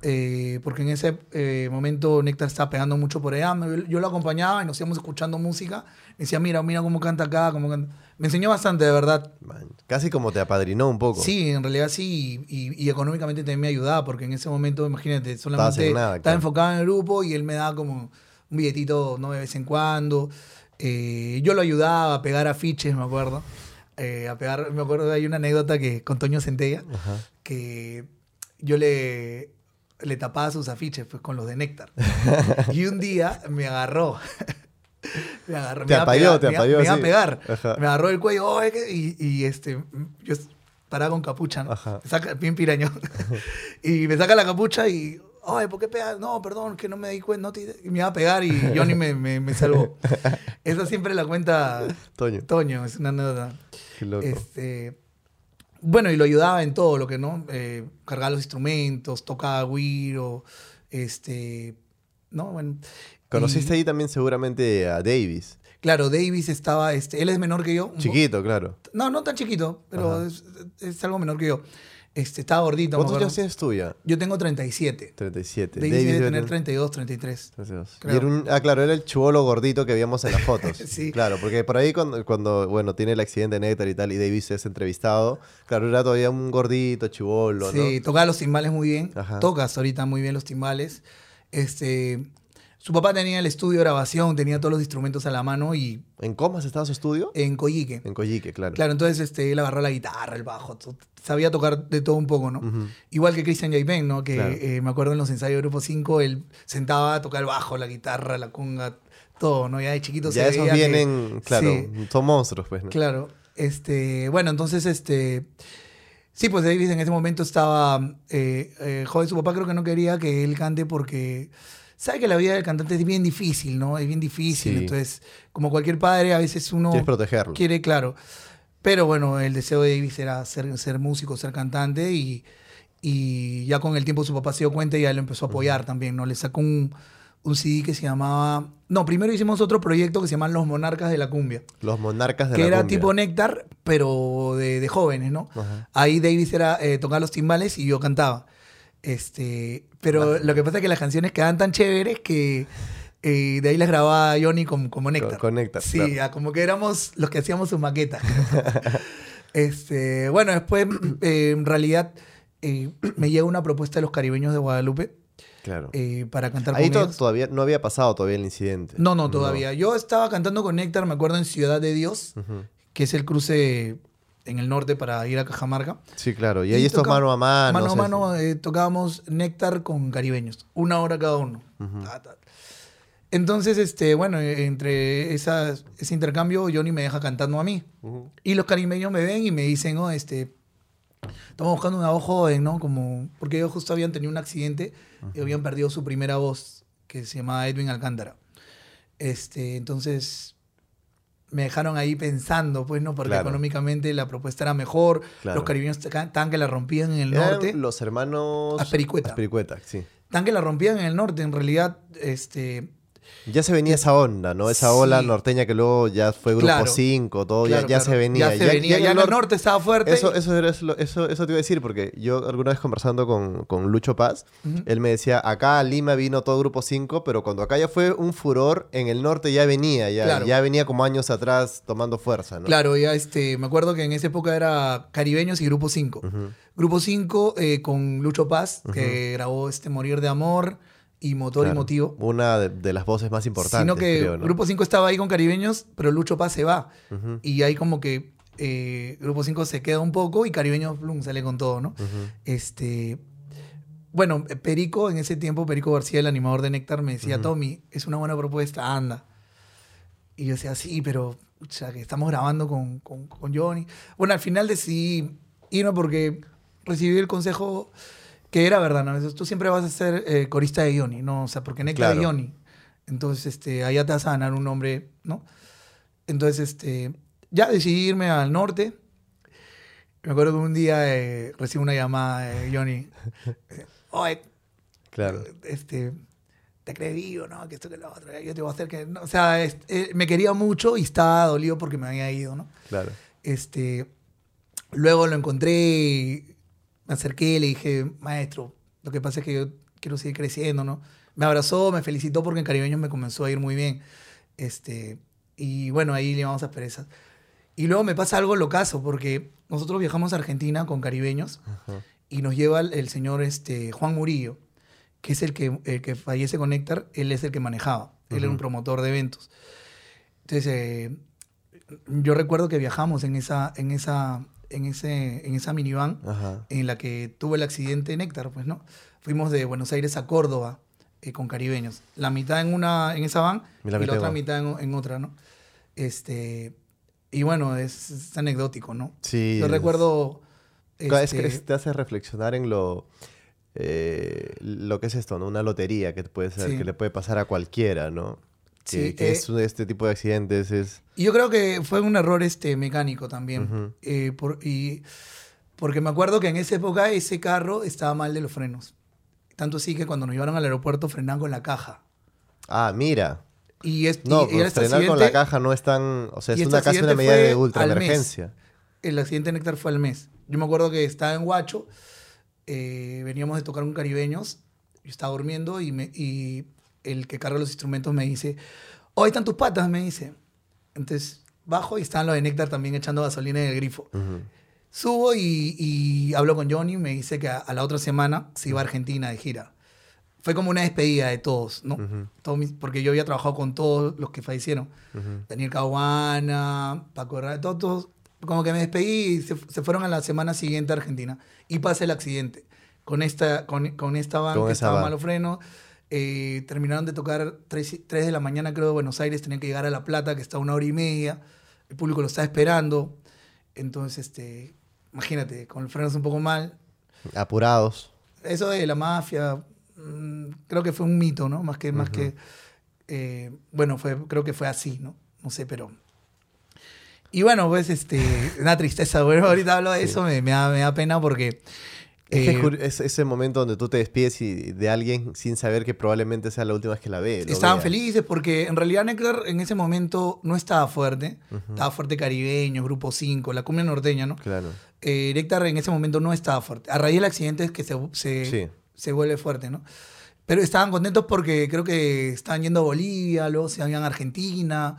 A: eh, porque en ese eh, momento Néctar estaba pegando mucho por allá, yo lo acompañaba y nos íbamos escuchando música, me decía, mira, mira cómo canta acá, cómo canta. Me enseñó bastante, de verdad.
B: Man, Casi como te apadrinó un poco.
A: Sí, en realidad sí, y, y económicamente también me ayudaba, porque en ese momento, imagínate, solamente
B: en nada,
A: estaba
B: claro.
A: enfocado en el grupo y él me daba como un billetito ¿no? de vez en cuando. Eh, yo lo ayudaba a pegar afiches, me acuerdo. Eh, a pegar, me acuerdo, hay una anécdota que con Toño Centella,
B: Ajá.
A: que yo le, le tapaba sus afiches pues, con los de Néctar. y un día me agarró. me agarró.
B: Te
A: me iba a
B: apayó,
A: pegar,
B: te apayó,
A: Me iba a pegar.
B: Ajá.
A: Me agarró el cuello "Oh, es que-", y, y, este, yo paraba con capucha, ¿no?
B: Ajá.
A: Me Saca, bien piraño. y me saca la capucha y, ay, ¿por qué pegas? No, perdón, que no me di cuenta. No te- y me iba a pegar y Johnny me, me, me salvó. Esa siempre la cuenta
B: Toño.
A: Toño, es una anécdota.
B: Qué loco.
A: Este, bueno, y lo ayudaba en todo lo que no, eh, cargaba los instrumentos, tocaba guiro, este, no, bueno.
B: Conociste
A: y,
B: ahí también seguramente a Davis.
A: Claro, Davis estaba, este, él es menor que yo.
B: Chiquito, claro.
A: No, no tan chiquito, pero es, es algo menor que yo. Este, estaba gordito.
B: ¿Cuántos años tienes tú ya?
A: Yo tengo 37.
B: 37.
A: Davis debe
B: debe
A: tener 32, 33.
B: 32. Y era un- ah, claro, era el chivolo gordito que veíamos en las fotos.
A: Sí.
B: Claro, porque por ahí cuando, cuando, bueno, tiene el accidente de Néctar y tal, y Davis es entrevistado, claro, era todavía un gordito, chivolo, ¿no?
A: Sí, tocaba los timbales muy bien.
B: Ajá.
A: Tocas ahorita muy bien los timbales. Este, su papá tenía el estudio de grabación, tenía todos los instrumentos a la mano y
B: ¿En Comas estaba su estudio?
A: en Coyique.
B: En Coyique, claro.
A: Claro, entonces este, él agarró la guitarra, el bajo, sabía tocar de todo un poco, ¿no? Igual que Christian Jaipen, ¿no? Que
B: Claro.
A: eh, me acuerdo en los ensayos de Grupo 5, él sentaba a tocar el bajo, la guitarra, la conga, todo, ¿no? Ya de chiquito
B: Ya
A: se
B: esos
A: que-
B: vienen, claro,
A: Sí.
B: son monstruos, pues, ¿no?
A: Claro. Este, bueno, entonces, este. Sí, pues Davis en ese momento estaba eh, eh, joven. Su papá creo que no quería que él cante porque sabe que la vida del cantante es bien difícil, ¿no? Es bien difícil.
B: Sí.
A: Entonces, como cualquier padre, a veces uno
B: Quieres protegerlo.
A: quiere, claro. Pero bueno, el deseo de Davis era ser, ser músico, ser cantante y, Y ya con el tiempo su papá se dio cuenta y ya lo empezó a apoyar también, ¿no? Le sacó un, un CD que se llamaba... No, primero hicimos otro proyecto que se llama Los Monarcas de la Cumbia.
B: Los monarcas de
A: que
B: la
A: era
B: cumbia.
A: tipo Néctar, pero de, de jóvenes, ¿no?
B: Ajá.
A: Ahí Davis era eh, tocar los timbales y yo cantaba. Este, pero lo que pasa es que las canciones quedaban tan chéveres que eh, de ahí las grababa Johnny como, como Néctar.
B: con Néctar,
A: Sí,
B: claro.
A: ya, como que éramos los que hacíamos sus maquetas. este, bueno, después eh, en realidad eh, me llega una propuesta de los caribeños de Guadalupe
B: Claro.
A: para cantar
B: Ahí
A: con ellos.
B: todavía no había pasado todavía el incidente.
A: No, no, todavía. Yo estaba cantando con Néctar, me acuerdo, en Ciudad de Dios, que es el cruce en el norte para ir a Cajamarca.
B: Sí, claro. Y ahí estos mano a mano.
A: Mano a mano eh, tocábamos Néctar con caribeños, una hora cada uno.
B: Ujú.
A: Ta, ta. Entonces, este, bueno, eh, entre esas, ese intercambio, Johnny me deja cantando a mí.
B: Ujú.
A: Y los caribeños me ven y me dicen, oh, este, estamos buscando una voz joven, ¿no? Como, porque ellos justo habían tenido un accidente y habían perdido su primera voz, que se llamaba Edwin Alcántara. Este, entonces, me dejaron ahí pensando, pues, ¿no? Porque
B: Claro.
A: económicamente la propuesta era mejor,
B: Claro.
A: los caribeños tan que la rompían en el
B: Eran
A: norte.
B: los hermanos...
A: Aspericueta.
B: Aspericueta, sí.
A: Tan que la rompían en el norte, en realidad, este,
B: Ya se venía esa onda, ¿no? Esa ola
A: Sí.
B: norteña que luego ya fue Grupo
A: Claro.
B: 5, todo, ya-
A: claro,
B: ya,
A: claro,
B: se venía.
A: Ya se venía,
B: en
A: ya
B: el
A: en el
B: norte-
A: norte estaba fuerte.
B: Eso, eso, eso, eso, eso te iba a decir, porque yo alguna vez conversando con, con Lucho Paz, él me decía, acá a Lima vino todo Grupo 5, pero cuando acá ya fue un furor, en el norte ya venía, ya, ya venía como años atrás tomando fuerza, ¿no?
A: Claro, ya este, me acuerdo que en esa época era Caribeños y Grupo 5.
B: Ujú.
A: Grupo 5 eh, con Lucho Paz, que grabó este Morir de Amor y Motor
B: Claro.
A: y Motivo.
B: Una de, de las voces más importantes,
A: Sino que
B: creo, ¿no?
A: Grupo 5 estaba ahí con Caribeños, pero Lucho Paz se va. Y ahí como que eh, Grupo 5 se queda un poco y Caribeños plum, sale con todo, ¿no? Este. Bueno, Perico, en ese tiempo, Perico García, el animador de Néctar, me decía. Tommy, es una buena propuesta, anda. Y yo decía, sí, pero ya que estamos grabando con, con, con Johnny. Bueno, al final decidí irme porque recibí el consejo que era verdad, ¿no? Tú siempre vas a ser eh, corista de Johnny, ¿no? O sea, porque Néctar
B: Claro.
A: es Johnny. Entonces, este, allá te vas a ganar un nombre, ¿no? Entonces, este, ya decidí irme al norte. Me acuerdo que un día eh, recibo una llamada de Johnny. Oye,
B: Claro.
A: este, te crees vivo, ¿no? Que esto que lo otro. Yo te voy a hacer que... no". O sea, es- eh, me quería mucho y estaba dolido porque me había ido, ¿no?
B: Claro.
A: Este, luego lo encontré, me acerqué, le dije, maestro, lo que pasa es que yo quiero seguir creciendo, ¿no? Me abrazó, me felicitó porque en Caribeños me comenzó a ir muy bien. Este, y bueno, ahí le vamos a perezas. Y luego me pasa algo locazo porque nosotros viajamos a Argentina con Caribeños
B: Ajá.
A: y nos lleva el, el señor este, Juan Murillo, que es el que, el que fallece con Néctar, él es el que manejaba, él era un promotor de eventos. Entonces, eh, yo recuerdo que viajamos en esa, en esa, en ese, en esa minivan
B: Ajá.
A: en la que tuvo el accidente Néctar, pues, ¿no? Fuimos de Buenos Aires a Córdoba eh, con caribeños. La mitad en una, en esa van
B: Y
A: y
B: la
A: otra mitad en, en otra, ¿no? Este, y bueno, es, es anecdótico, ¿no?
B: Sí.
A: Yo
B: es-
A: recuerdo...
B: Que
A: este,
B: es- te hace reflexionar en lo, eh, lo que es esto, ¿no? Una lotería que puede ser,
A: Sí.
B: que le puede pasar a cualquiera, ¿no? Que,
A: Sí,
B: que
A: eh,
B: es este tipo de accidentes es...
A: Y yo creo que fue un error este mecánico también. Eh, por- y, porque me acuerdo que en esa época ese carro estaba mal de los frenos. Tanto así que cuando nos llevaron al aeropuerto frenaban con la caja.
B: Ah, mira.
A: Y, es,
B: No,
A: y- y
B: pues
A: este
B: frenar con la caja no es tan... O sea, es
A: este
B: una casi una medida de ultra emergencia.
A: El accidente de Néctar fue al mes. Yo me acuerdo que estaba en Huacho, eh, veníamos de tocar un caribeños, yo estaba durmiendo y, me, y el que carga los instrumentos me dice, oh, ahí están tus patas, me dice. Entonces bajo y están los de Néctar también echando gasolina en el grifo.
B: Ujú.
A: Subo y, y hablo con Johnny, me dice que a, a la otra semana se iba a Argentina de gira. Fue como una despedida de todos, ¿no? Todos mis- porque yo había trabajado con todos los que fallecieron.
B: Ujú.
A: Daniel Caguana, Paco Herrera, todos, todos. Como que me despedí y se, se fueron a la semana siguiente a Argentina. Y pasa el accidente. Con esta, con, con esta van
B: Con
A: que estaba
B: van.
A: malo freno. Eh, terminaron de tocar 3, de la mañana, creo, de Buenos Aires. Tenían que llegar a La Plata, que está a una hora y media. El público lo estaba esperando. Entonces, este, imagínate, con el frenos un poco mal.
B: Apurados.
A: Eso de la mafia, mm, creo que fue un mito, ¿no? Más que, más que, eh, bueno, fue, creo que fue así, ¿no? No sé, pero... Y bueno, pues, este, una tristeza, bueno, ahorita hablo de eso, me, me da, me da pena porque
B: Es, que es
A: Eh,
B: es ese momento donde tú te despides y de alguien sin saber que probablemente sea la última vez que la ve.
A: Estaban
B: vea.
A: felices porque en realidad Néctar en ese momento no estaba fuerte. Estaba fuerte caribeño, grupo 5, la cumbia norteña, ¿no?
B: Claro.
A: Eh, en ese momento no estaba fuerte. A raíz del accidente es que se, se,
B: Sí.
A: se vuelve fuerte, ¿no? Pero estaban contentos porque creo que estaban yendo a Bolivia, luego se iban a Argentina.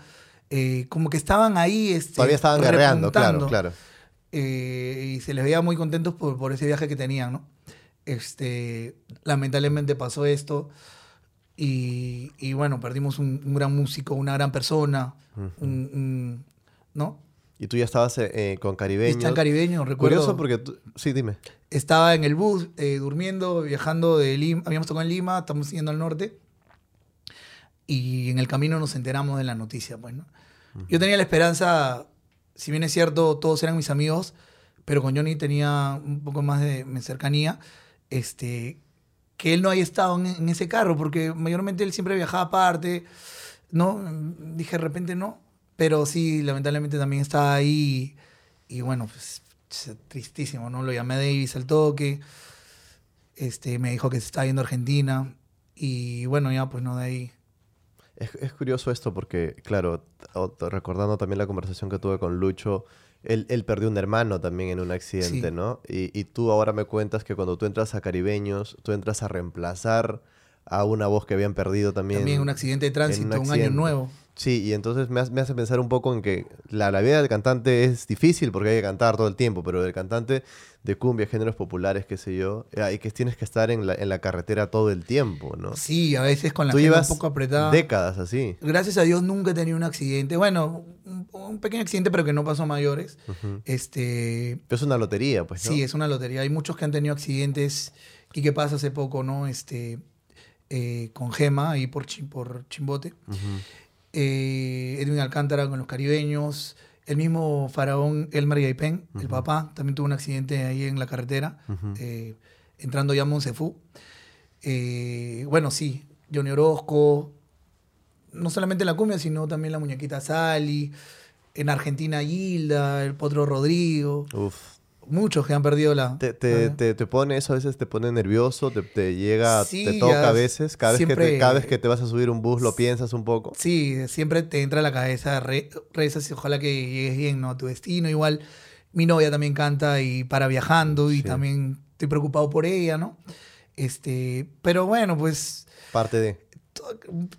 A: eh, como que estaban ahí. Este,
B: Todavía estaban guerreando, claro, claro.
A: Eh, y se les veía muy contentos por, por ese viaje que tenían, ¿no? Este, lamentablemente pasó esto y, y bueno, perdimos un, un gran músico, una gran persona, un- un- ¿no?
B: Y tú ya estabas eh, eh, con caribeños.
A: Está en caribeño, recuerdo.
B: Curioso porque tú... Sí, dime.
A: Estaba en el bus, eh, durmiendo, viajando de Lima, habíamos tocado en Lima, estamos yendo al norte y en el camino nos enteramos de la noticia, pues, ¿no? Yo tenía la esperanza, si bien es cierto, todos eran mis amigos, pero con Johnny tenía un poco más de cercanía, este, que él no haya estado en, ese carro, porque mayormente él siempre viajaba aparte, ¿no? Dije, de repente no, pero sí, lamentablemente también estaba ahí y, bueno, pues tristísimo, ¿no? Lo llamé a Davis al toque, este, me dijo que se estaba yendo a Argentina y bueno, ya pues no, de ahí.
B: Es, es curioso esto porque, claro, recordando también la conversación que tuve con Lucho, él, él perdió un hermano también en un accidente,
A: Sí.
B: ¿no? Y, y tú ahora me cuentas que cuando tú entras a Caribeños, tú entras a reemplazar a una voz que habían perdido también.
A: También un accidente de tránsito, un, año nuevo.
B: Sí, y entonces me, hace- me hace pensar un poco en que la, la vida del cantante es difícil porque hay que cantar todo el tiempo, pero el cantante de cumbia, géneros populares, qué sé yo, hay que tienes que estar en la, en la carretera todo el tiempo, ¿no?
A: Sí, a veces con la
B: Tú llevas
A: un poco apretada.
B: décadas así.
A: Gracias a Dios nunca he tenido un accidente. Bueno, un, un pequeño accidente, pero que no pasó a mayores. Este,
B: Pero es una lotería, pues, ¿no?
A: Sí, es una lotería. Hay muchos que han tenido accidentes. Y qué pasa hace poco, ¿no? Este, eh, con Gema, ahí por, Chim- por Chimbote.
B: Ujú.
A: Eh, Edwin Alcántara con los caribeños. El mismo faraón Elmer Yaipen, el papá, también tuvo un accidente ahí en la carretera, eh, entrando ya a Monsefú. Eh, bueno, sí, Johnny Orozco, no solamente en la cumbia, sino también la muñequita Sally, en Argentina Gilda, el Potro Rodrigo,
B: Uf.
A: Muchos que han perdido la...
B: Te, te, te, te pone eso, a veces te pone nervioso, te, te llega,
A: Sí,
B: te toca a veces. Cada, vez que te, cada vez que te vas a subir un bus lo piensas un poco.
A: Sí, siempre te entra a la cabeza, re- rezas y ojalá que llegues bien ¿no? a tu destino. Igual mi novia también canta y para viajando y
B: Sí.
A: también estoy preocupado por ella, ¿no? Este, pero bueno, pues
B: Parte de.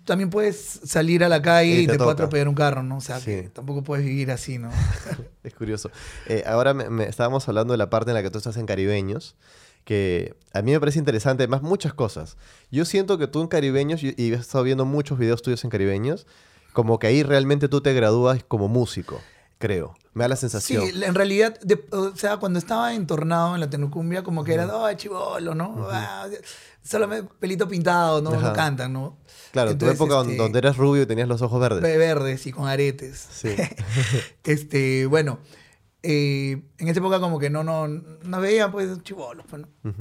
A: También puedes salir a la calle
B: Y te
A: te puede atropellar un carro, ¿no? O sea,
B: Sí.
A: que tampoco puedes vivir así, ¿no?
B: Es curioso. Eh, ahora me, me- estábamos hablando de la parte en la que tú estás en Caribeños, que a mí me parece interesante, además muchas cosas. Yo siento que tú en Caribeños, y y he estado viendo muchos videos tuyos en Caribeños, como que ahí realmente tú te gradúas como músico, creo. Me da la sensación.
A: Sí, en realidad, de- o sea, cuando estaba entornado en la tenucumbia, como que era, oh, chivolo, ¿no? Ah, solamente pelito pintado, ¿no? No cantan, ¿no?
B: claro,
A: Entonces,
B: tu época
A: este,
B: donde eras rubio y tenías los ojos verdes.
A: Ve- verdes y con aretes.
B: Sí.
A: este, bueno, eh, en esa época como que no, no, no veía pues chivolos, pues, ¿no?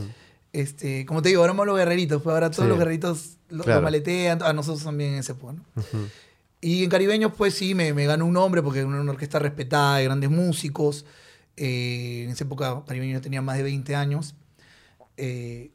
A: Este, como te digo, éramos los guerreritos, pues ahora todos
B: Sí.
A: los guerreritos lo, lo
B: Claro.
A: maletean, a nosotros también en ese época, ¿no?
B: Ujú.
A: Y en Caribeños, pues sí, me, me ganó un nombre porque era una orquesta respetada de grandes músicos. Eh, en esa época, Caribeños tenía más de 20 años. Eh,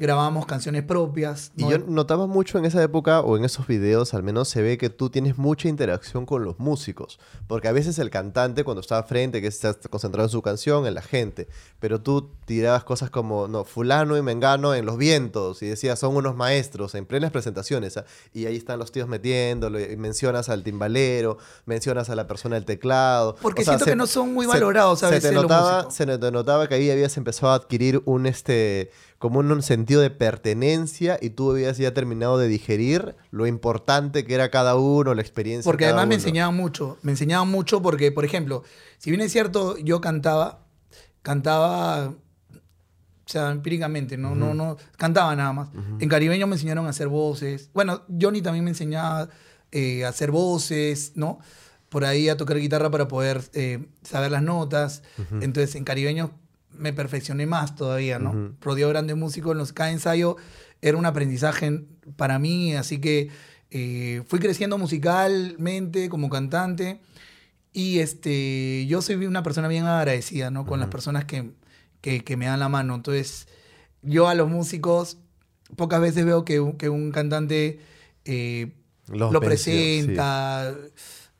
A: grabábamos canciones propias.
B: Y yo notaba mucho en esa época, o en esos videos al menos, se ve que tú tienes mucha interacción con los músicos. Porque a veces el cantante, cuando está frente, que está concentrado en su canción, en la gente, pero tú tirabas cosas como, no, fulano y mengano en los vientos, y decías, son unos maestros, en plenas presentaciones, ¿ah? y ahí están los tíos metiéndolo, y mencionas al timbalero, mencionas a la persona del teclado.
A: Porque
B: O sea,
A: siento
B: se-
A: que no son muy valorados a
B: se
A: veces
B: te
A: los
B: notaba,
A: músicos.
B: se te notaba que ahí habías empezado a adquirir un este como un, sentido de pertenencia y tú habías ya terminado de digerir lo importante que era cada uno, la experiencia.
A: Porque
B: cada
A: además me enseñaban mucho. Me enseñaban mucho porque, por ejemplo, si bien es cierto, yo cantaba, cantaba, o sea, empíricamente, no, no, no, cantaba nada más. En caribeño me enseñaron a hacer voces. Bueno, Johnny también me enseñaba eh, a hacer voces, ¿no? Por ahí a tocar guitarra para poder eh, saber las notas. Entonces, en caribeño me perfeccioné más todavía, ¿no?
B: Ujú.
A: Rodeo grandes músicos, en los cada ensayo era un aprendizaje para mí, así que eh, fui creciendo musicalmente como cantante y este, yo soy una persona bien agradecida, ¿no? Con las personas que, que, que me dan la mano. Entonces, yo a los músicos pocas veces veo que, un- que un cantante eh, lo presenta,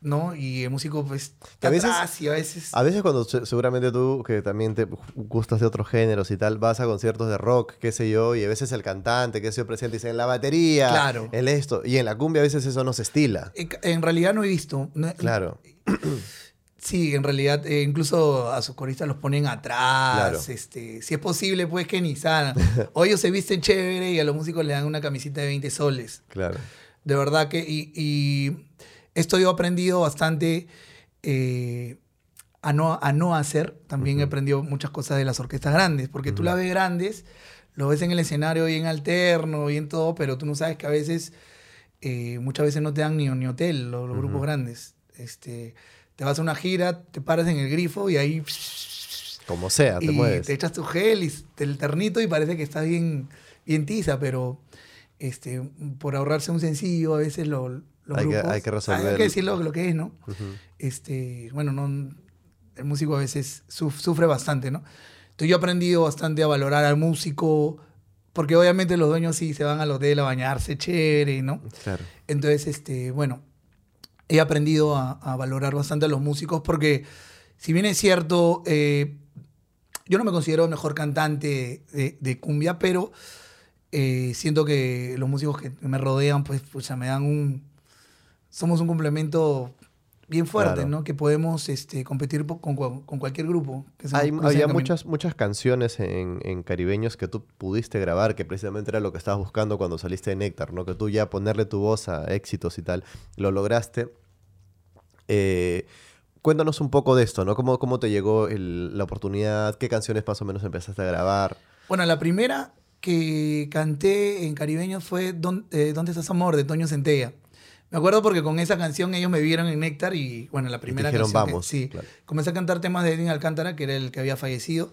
A: ¿no? Y el músico pues
B: Que a
A: está
B: veces-
A: atrás y a veces...
B: A veces cuando se- seguramente tú, que también te gustas de otros géneros y tal, vas a conciertos de rock, qué sé yo, y a veces el cantante, qué sé yo, presenta y dice en la batería,
A: Claro.
B: el esto, y en la cumbia a veces eso no se estila.
A: En, en realidad no he visto. no-
B: Claro,
A: Sí, en realidad eh, incluso a sus coristas los ponen atrás.
B: Claro.
A: Este, si es posible, pues que ni salgan. O ellos se visten chévere y a los músicos le dan una camisita de 20 soles.
B: claro.
A: De verdad que. Y, y esto yo he aprendido bastante eh, a, no, a no hacer. También he aprendido muchas cosas de las orquestas grandes. Porque tú las ves grandes, lo ves en el escenario bien alterno, bien todo, pero tú no sabes que a veces. eh, muchas veces no te dan ni, ni hotel los, los grupos grandes. Este, te vas a una gira, te paras en el grifo y ahí.
B: Como sea, te
A: y
B: mueves.
A: te echas tu gel y el ternito y parece que estás bien, bien tiza, pero este, por ahorrarse un sencillo, a veces lo, los
B: Hay que- hay que resolver
A: Hay que
B: el-
A: decir lo, que es, ¿no? Este, bueno, no, el músico a veces suf- sufre bastante, ¿no? Entonces yo he aprendido bastante a valorar al músico, porque obviamente los dueños sí se van al hotel a bañarse chévere, ¿no?
B: Claro.
A: Entonces, este, bueno, he aprendido a, a valorar bastante a los músicos porque, si bien es cierto, eh, yo no me considero el mejor cantante de, de cumbia, pero eh, siento que los músicos que me rodean, pues, pucha, me dan un... Somos un complemento bien fuerte,
B: Claro.
A: ¿no? Que podemos este, competir con, cua- con cualquier grupo. Que se
B: Hay, había muchas, muchas canciones en, en caribeños que tú pudiste grabar, que precisamente era lo que estabas buscando cuando saliste de Néctar, ¿no? Que tú ya ponerle tu voz a éxitos y tal, lo lograste. Eh, cuéntanos un poco de esto, ¿no? ¿Cómo, cómo te llegó el- la oportunidad? ¿Qué canciones más o menos empezaste a grabar?
A: Bueno, la primera que canté en caribeño fue Don- eh, ¿Dónde estás amor? de Toño Centella. Me acuerdo porque con esa canción ellos me vieron en Néctar y bueno, la primera
B: dijeron,
A: canción. que-
B: "Vamos",
A: sí,
B: claro.
A: comencé a cantar temas de Edwin Alcántara, que era el que había fallecido.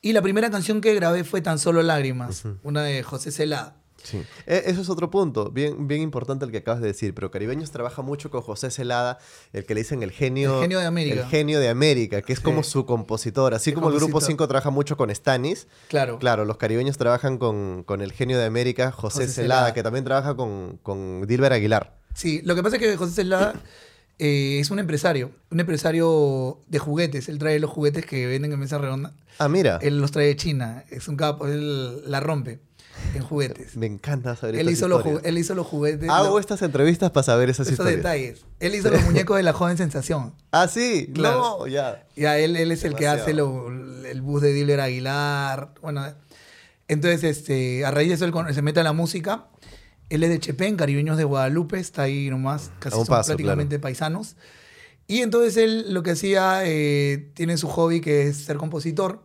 A: Y la primera canción que grabé fue Tan Solo Lágrimas, una de José Celada.
B: Sí. E- Eso es otro punto, bien, bien importante el que acabas de decir, pero Caribeños trabaja mucho con José Celada, el que le dicen el genio,
A: El genio de América.
B: el genio de América, que es como
A: Sí.
B: su compositor, así
A: El
B: como el Grupo
A: compositor.
B: 5 trabaja mucho con Stanis,
A: Claro.
B: claro, los caribeños trabajan con, con el genio de América, José,
A: José
B: Celada,
A: Celada.
B: que también trabaja con, con Dilber Aguilar.
A: Sí, lo que pasa es que José Celada eh, es un empresario, un empresario de juguetes. Él trae los juguetes que venden en mesa redonda.
B: Ah, mira,
A: Él los trae de China. Es un capo, él la rompe en juguetes.
B: me encanta saber
A: Él hizo,
B: historias.
A: él hizo los juguetes.
B: Hago
A: lo-
B: estas entrevistas para saber esas
A: esos
B: historias.
A: detalles. Él hizo los muñecos de la joven sensación.
B: Ah, sí,
A: Claro.
B: no, ya.
A: Ya él, él es el que hace lo- el bus de Diller Aguilar. Bueno, entonces este, a raíz de eso él se mete a la música. Él es de Chepén, caribeños de Guadalupe, está ahí nomás, casi son
B: paso,
A: prácticamente paisanos. Y entonces él lo que hacía, eh, tiene su hobby que es ser compositor.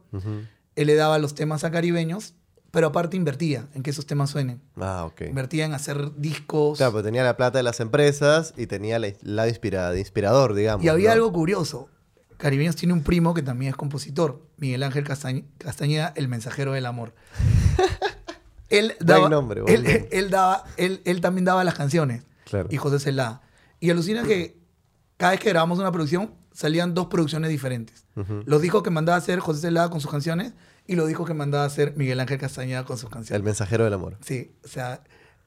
A: Él le daba los temas a caribeños, pero aparte invertía en que esos temas suenen.
B: Ah, ok.
A: Invertía en hacer discos.
B: Claro, pues tenía la plata de las empresas y tenía la, la inspira- de inspirador, digamos.
A: Y había
B: ¿no?
A: algo curioso. Caribeños tiene un primo que también es compositor, Miguel Ángel Castañ- Castañeda, el mensajero del amor. él
B: Buen
A: daba,
B: nombre, buen
A: él,
B: nombre.
A: él daba, él, él también daba las canciones.
B: Claro.
A: Y José Celada. Y alucina que cada vez que grabamos una producción salían dos producciones diferentes.
B: Ujú.
A: Los discos que mandaba a hacer José Celada con sus canciones y los discos que mandaba a hacer Miguel Ángel Castañeda con sus
B: El
A: canciones.
B: mensajero del amor.
A: Sí, o sea,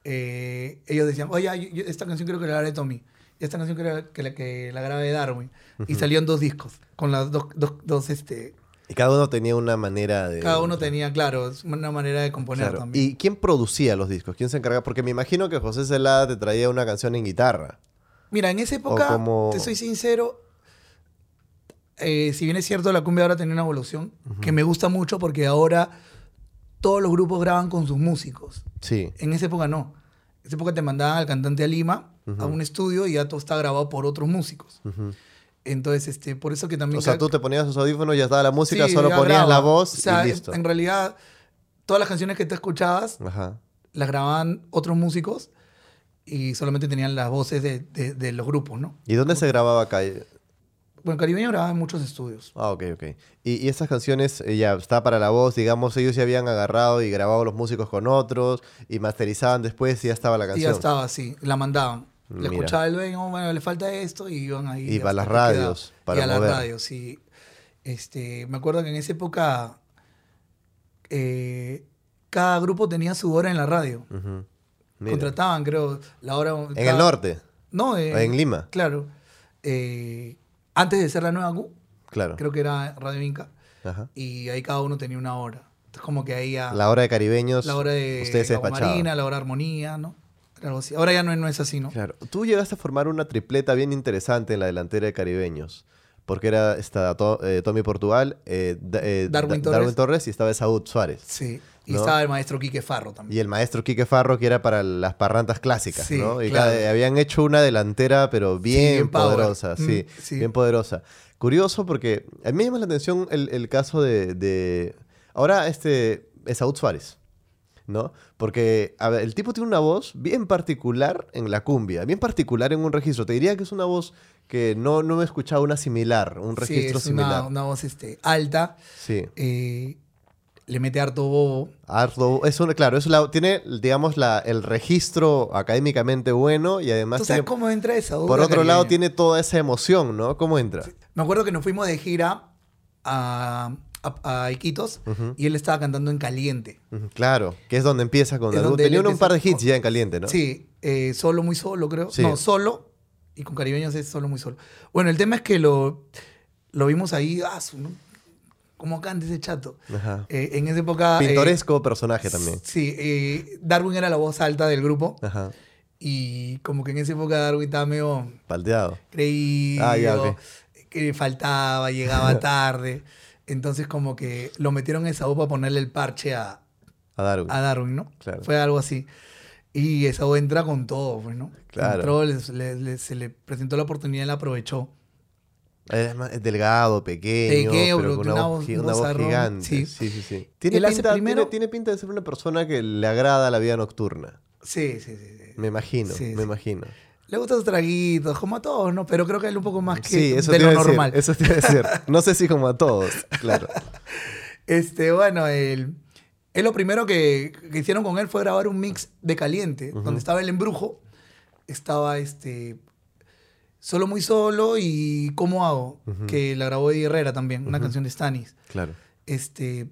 A: eh, ellos decían, oye, yo- esta canción quiero que la grabe Tommy. Y esta canción quiero que la, que la grabe Darwin. Y salían dos discos con las dos, dos, dos, este...
B: Y cada uno tenía una manera de...
A: Cada uno tenía, claro, una manera de componer
B: Claro.
A: también.
B: ¿Y quién producía los discos? ¿Quién se encargaba? Porque me imagino que José Celada te traía una canción en guitarra.
A: Mira, en esa época,
B: como-
A: te soy sincero, eh, si bien es cierto, la cumbia ahora tenía una evolución que me gusta mucho porque ahora todos los grupos graban con sus músicos.
B: Sí.
A: En esa época no. En esa época te mandaban al cantante a Lima, a un estudio, y ya todo está grabado por otros músicos. Entonces, este, por eso que también...
B: O sea, tú te ponías los audífonos, ya estaba la música,
A: Sí,
B: solo ponías
A: graba.
B: la voz
A: O sea,
B: y listo.
A: En realidad, todas las canciones que te escuchabas
B: Ajá.
A: las grababan otros músicos y solamente tenían las voces de, de- de los grupos, ¿no?
B: ¿Y dónde se grababa acá?
A: Bueno, Caribeño grababa en muchos estudios.
B: Ah, ok, ok. Y, y estas canciones eh, ya está para la voz, digamos, ellos ya habían agarrado y grabado los músicos con otros y masterizaban después y ya estaba la
A: Y
B: canción.
A: ya estaba así, la mandaban. Le
B: Mira.
A: escuchaba el dueño, bueno, le falta esto y iban ahí.
B: Y para las radios, para
A: y a las radios, sí. Este, me acuerdo que en esa época eh, cada grupo tenía su hora en la radio. Contrataban, creo, la hora...
B: En el norte,
A: No, eh,
B: en Lima,
A: Claro. Eh, antes de ser la nueva Q,
B: claro.
A: creo que era Radio Inca,
B: Ajá.
A: y ahí cada uno tenía una hora. Entonces como que ahí ya...
B: La hora de caribeños,
A: la hora de
B: ustedes se.
A: Marina, la hora de armonía, ¿no? Era algo así. Ahora ya no, es- no es así, ¿no?
B: Claro. Tú llegaste a formar una tripleta bien interesante en la delantera de caribeños. Porque era esta, To- eh, Tommy Portugal, eh, eh,
A: Darwin
B: Da-
A: Torres.
B: Torres y estaba Saúl Suárez.
A: Sí. Y
B: ¿No?
A: estaba el maestro Quique Farro también.
B: Y el maestro Quique Farro, que era para las parrantas clásicas,
A: Sí,
B: ¿no? Y
A: claro.
B: cada- habían hecho una delantera, pero bien, poderosa, sí,
A: Mm, sí.
B: bien poderosa. Curioso porque a mí me llama la atención el, el caso de, de- Ahora, este, Saúl Suárez, ¿no? Porque a ver, el tipo tiene una voz bien particular en la cumbia, bien particular en un registro. Te diría que es una voz que no, no he escuchado una similar, un
A: Sí,
B: registro
A: es
B: similar.
A: Una, una voz este, alta.
B: Sí.
A: eh, le mete harto bobo.
B: Arlo, es una- claro, es la, tiene, digamos, la, el registro académicamente bueno y además
A: ¿Tú sabes
B: tiene-
A: cómo entra esa
B: por otro lado tiene toda esa emoción, ¿no? ¿Cómo entra?
A: Me acuerdo que nos fuimos de gira a, a, a Iquitos
B: Ujú.
A: y él estaba cantando en Caliente.
B: Ujú, Claro, que es donde empieza con
A: donde
B: Tenía un par de
A: con-
B: hits ya en caliente, ¿no?
A: Sí, eh, solo, muy solo, creo.
B: Sí.
A: No, solo. Y con caribeños es solo, muy solo. Bueno, el tema es que lo, lo vimos ahí. Ah, ¿no? ¿Cómo canta ese chato?
B: Ajá.
A: Eh, en esa época. eh,
B: Pintoresco personaje también.
A: Sí, eh, Darwin era la voz alta del grupo.
B: Ajá.
A: Y como que en esa época Darwin estaba medio
B: Paldeado.
A: creído.
B: Ah, ya, ok.
A: Que faltaba, llegaba tarde. Entonces, como que lo metieron en esa voz para ponerle el parche a,
B: A Darwin.
A: a Darwin, ¿no?
B: Claro.
A: Fue algo así. Y esa voz entra con todo, pues, ¿no?
B: Claro.
A: Entró, les- se le presentó la oportunidad y la aprovechó.
B: Es, delgado, pequeño, pero con una,
A: una
B: voz, una gigante. Sí,
A: sí.
B: sí, sí. Tiene,
A: hace
B: pinta,
A: primero-
B: tiene, tiene pinta de ser una persona que le agrada la vida nocturna.
A: Sí, sí, sí. sí.
B: Me imagino,
A: Sí,
B: me imagino.
A: Le gustan los traguitos, como a todos, ¿no? Pero creo que él un poco más que
B: Sí, eso
A: de lo
B: decir,
A: normal.
B: Eso te iba a decir. No sé si como a todos, claro.
A: Este, bueno, él, él lo primero que, que hicieron con él fue grabar un mix de caliente, donde estaba el embrujo, estaba este solo muy solo y cómo hago, que la grabó Eddie Herrera también, una canción de Stanis.
B: Claro.
A: Este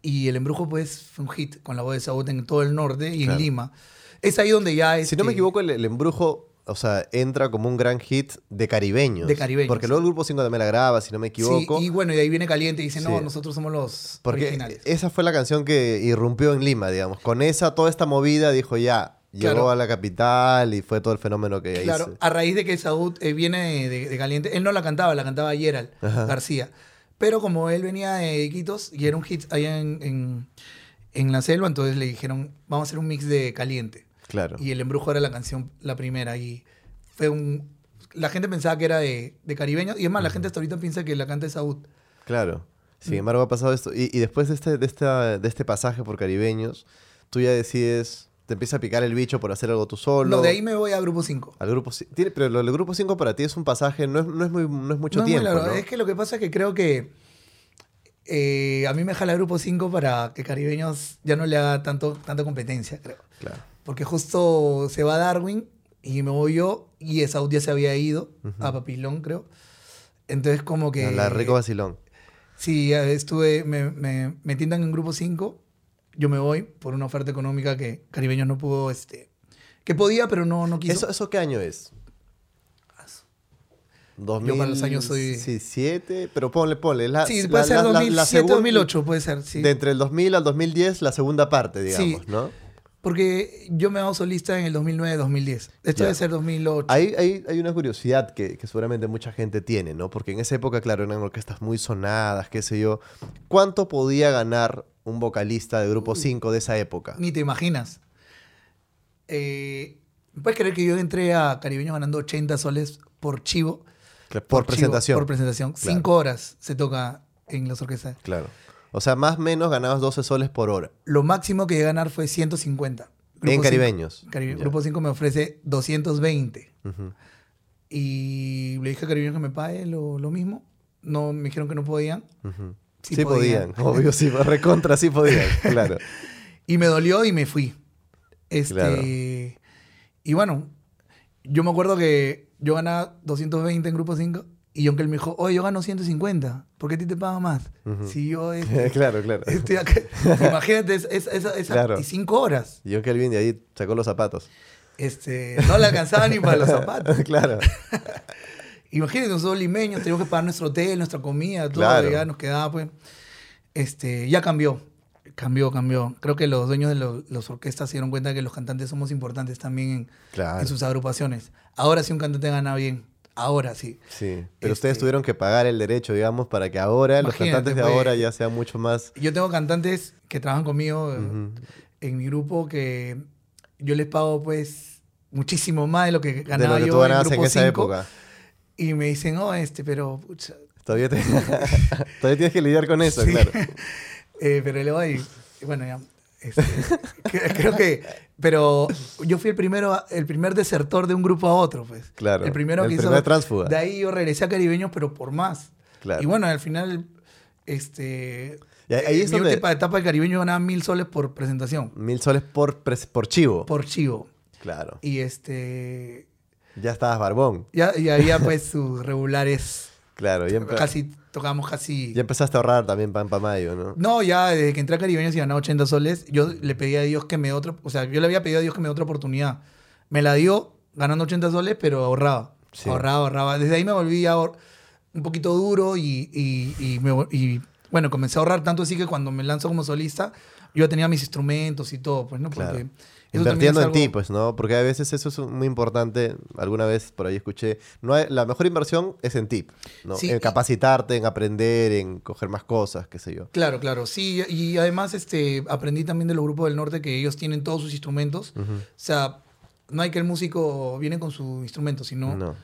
A: y el embrujo pues fue un hit con la voz de Saúl en todo el norte y
B: Claro.
A: en Lima. Es ahí donde ya
B: Si no me
A: este,
B: equivoco, el, el embrujo, o sea, entra como un gran hit de caribeños.
A: De caribeños,
B: Porque luego el grupo 5 también la graba, si no me
A: Sí,
B: equivoco.
A: y bueno, y ahí viene caliente y dice, no, nosotros somos los
B: porque
A: originales.
B: esa fue la canción que irrumpió en Lima, digamos. Con esa, toda esta movida, dijo ya, llegó
A: Claro.
B: a la capital y fue todo el fenómeno que
A: Claro, a raíz de que Saúl eh, viene de, de Caliente, él no la cantaba, la cantaba Gerald
B: Ajá.
A: García. Pero como él venía de Iquitos y era un hit allá en, en, en la selva, entonces le dijeron, vamos a hacer un mix de Caliente.
B: Claro.
A: Y El Embrujo era la canción, la primera. Y fue un... La gente pensaba que era de, de caribeños. Y es más, la gente hasta ahorita piensa que la canta Saúl.
B: Claro. Sin
A: Mm.
B: embargo, ha pasado esto. Y, y después de este, de, esta, de este pasaje por caribeños, tú ya decides, te empieza a picar el bicho por hacer algo tú solo.
A: No, de ahí me voy a Grupo 5.
B: Al grupo tiene, pero lo del grupo 5 para ti es un pasaje, no es, no es, muy, no es mucho
A: No es
B: tiempo. ¿no?
A: Es que lo que pasa es que creo que eh, a mí me jala Grupo 5 para que Caribeños ya no le haga tanto, tanta competencia, creo.
B: Claro.
A: Porque justo se va Darwin y me voy yo y esa ya se había ido a Papilón, creo. Entonces como que...
B: La rico vacilón.
A: Sí, estuve, me, me, me tiendan en Grupo 5, yo me voy por una oferta económica que Caribeños no pudo, este... Que podía, pero no, no quiso.
B: ¿Eso, ¿Eso qué año es?
A: Yo para los años soy-
B: 2007, pero ponle, ponle. La,
A: sí,
B: la-
A: puede ser
B: la-
A: 2007,
B: la segun-
A: 2008, puede ser, sí.
B: De entre el 2000 al 2010, la segunda parte, digamos,
A: Sí.
B: ¿no?
A: Porque yo me hago solista en el 2009-2010. Esto debe ser 2008.
B: Hay, hay, hay una curiosidad que, que seguramente mucha gente tiene, ¿no? Porque en esa época, claro, eran orquestas muy sonadas, qué sé yo. ¿Cuánto podía ganar un vocalista de Grupo 5 de esa época?
A: Ni te imaginas. Eh, ¿Puedes creer que yo entré a Caribeños ganando 80 soles por chivo?
B: Por, por
A: chivo,
B: presentación.
A: por presentación.
B: Claro.
A: Cinco horas se toca en las orquestas.
B: Claro. O sea, más o menos ganabas 12 soles por hora.
A: Lo máximo que llegué a ganar fue 150.
B: en
A: cinco-
B: caribeños.
A: Caribe-
B: Ya.
A: Grupo 5 me ofrece 220.
B: Ujú.
A: Y le dije a Caribeños que me pague lo, lo mismo. No, me dijeron que no podían. Sí
B: Sí,
A: podían.
B: podían. obvio, sí, recontra, sí podían, claro.
A: Y me dolió y me fui. Este,
B: Claro.
A: Y bueno, yo me acuerdo que yo ganaba 220 en Grupo 5 Y John Kelly me dijo, oye, yo gano 150, ¿por qué a ti te pagan más? Si yo... este,
B: claro, claro.
A: estoy acá- imagínate, es- es- esa- esa-
B: Claro.
A: y cinco horas.
B: Y John Kelvin de ahí sacó los zapatos.
A: Este, no le alcanzaba ni para los zapatos.
B: claro.
A: Imagínate, nosotros limeños teníamos que pagar nuestro hotel, nuestra comida, todo,
B: Claro.
A: ya nos quedaba, pues. Este, ya cambió. Cambió, cambió. Creo que los dueños de los, los orquestas se dieron cuenta que los cantantes somos importantes también en,
B: Claro.
A: en sus agrupaciones. Ahora sí un cantante gana bien. Ahora sí.
B: Sí. Pero ustedes
A: Este-
B: tuvieron que pagar el derecho, digamos, para que ahora los cantantes de
A: pues.
B: ahora ya sean mucho más.
A: Yo tengo cantantes que trabajan conmigo eh, en mi grupo que yo les pago, pues, muchísimo más de lo que
B: De
A: ganaba
B: lo que
A: yo
B: tú ganabas en
A: Grupo
B: esa
A: 5,
B: época.
A: Y me dicen, oh, este, pero, pucha,
B: Todavía, te- Todavía tienes que lidiar con eso,
A: Sí.
B: claro.
A: Eh, pero le voy. Bueno, ya. Este, cre- creo que. Pero yo fui el primero, el primer desertor de un grupo a otro, pues.
B: Claro,
A: El primero
B: el
A: que
B: primer
A: hizo. De ahí yo regresé a Caribeños, pero por más.
B: Claro.
A: Y bueno, al final, este.
B: Y ahí- ahí es
A: mi
B: donde-
A: última etapa de Caribeño ganaba mil soles por presentación.
B: Mil soles por, pres- por chivo.
A: Por chivo.
B: Claro.
A: Y este.
B: Ya estabas barbón.
A: Ya, y había pues sus regulares.
B: Claro. Ya,
A: Casi, tocamos casi.
B: ya empezaste a ahorrar también pan para mayo, ¿no?
A: No, ya desde que entré a Caribeños y ganaba 80 soles, yo le pedí a Dios que me otra, o sea, yo le había pedido a Dios que me dé otra oportunidad. Me la dio ganando 80 soles, pero ahorraba.
B: Sí.
A: Ahorraba, ahorraba. Desde ahí me volví ahor- un poquito duro y, y, y me vol- y, bueno, comencé a ahorrar tanto así que cuando me lanzo como solista, yo tenía mis instrumentos y todo, pues, ¿no? Porque
B: Claro.
A: Es
B: en ti, pues, ¿no? Porque a veces eso es muy importante. Alguna vez por ahí escuché. No hay- la mejor inversión es en ti, ¿no?
A: Sí,
B: en capacitarte, en aprender, en coger más cosas, qué sé yo.
A: Claro, claro, sí. Y además este, aprendí también de los grupos del norte que ellos tienen todos sus instrumentos. O sea, no hay que el músico viene con su instrumento, sino
B: No.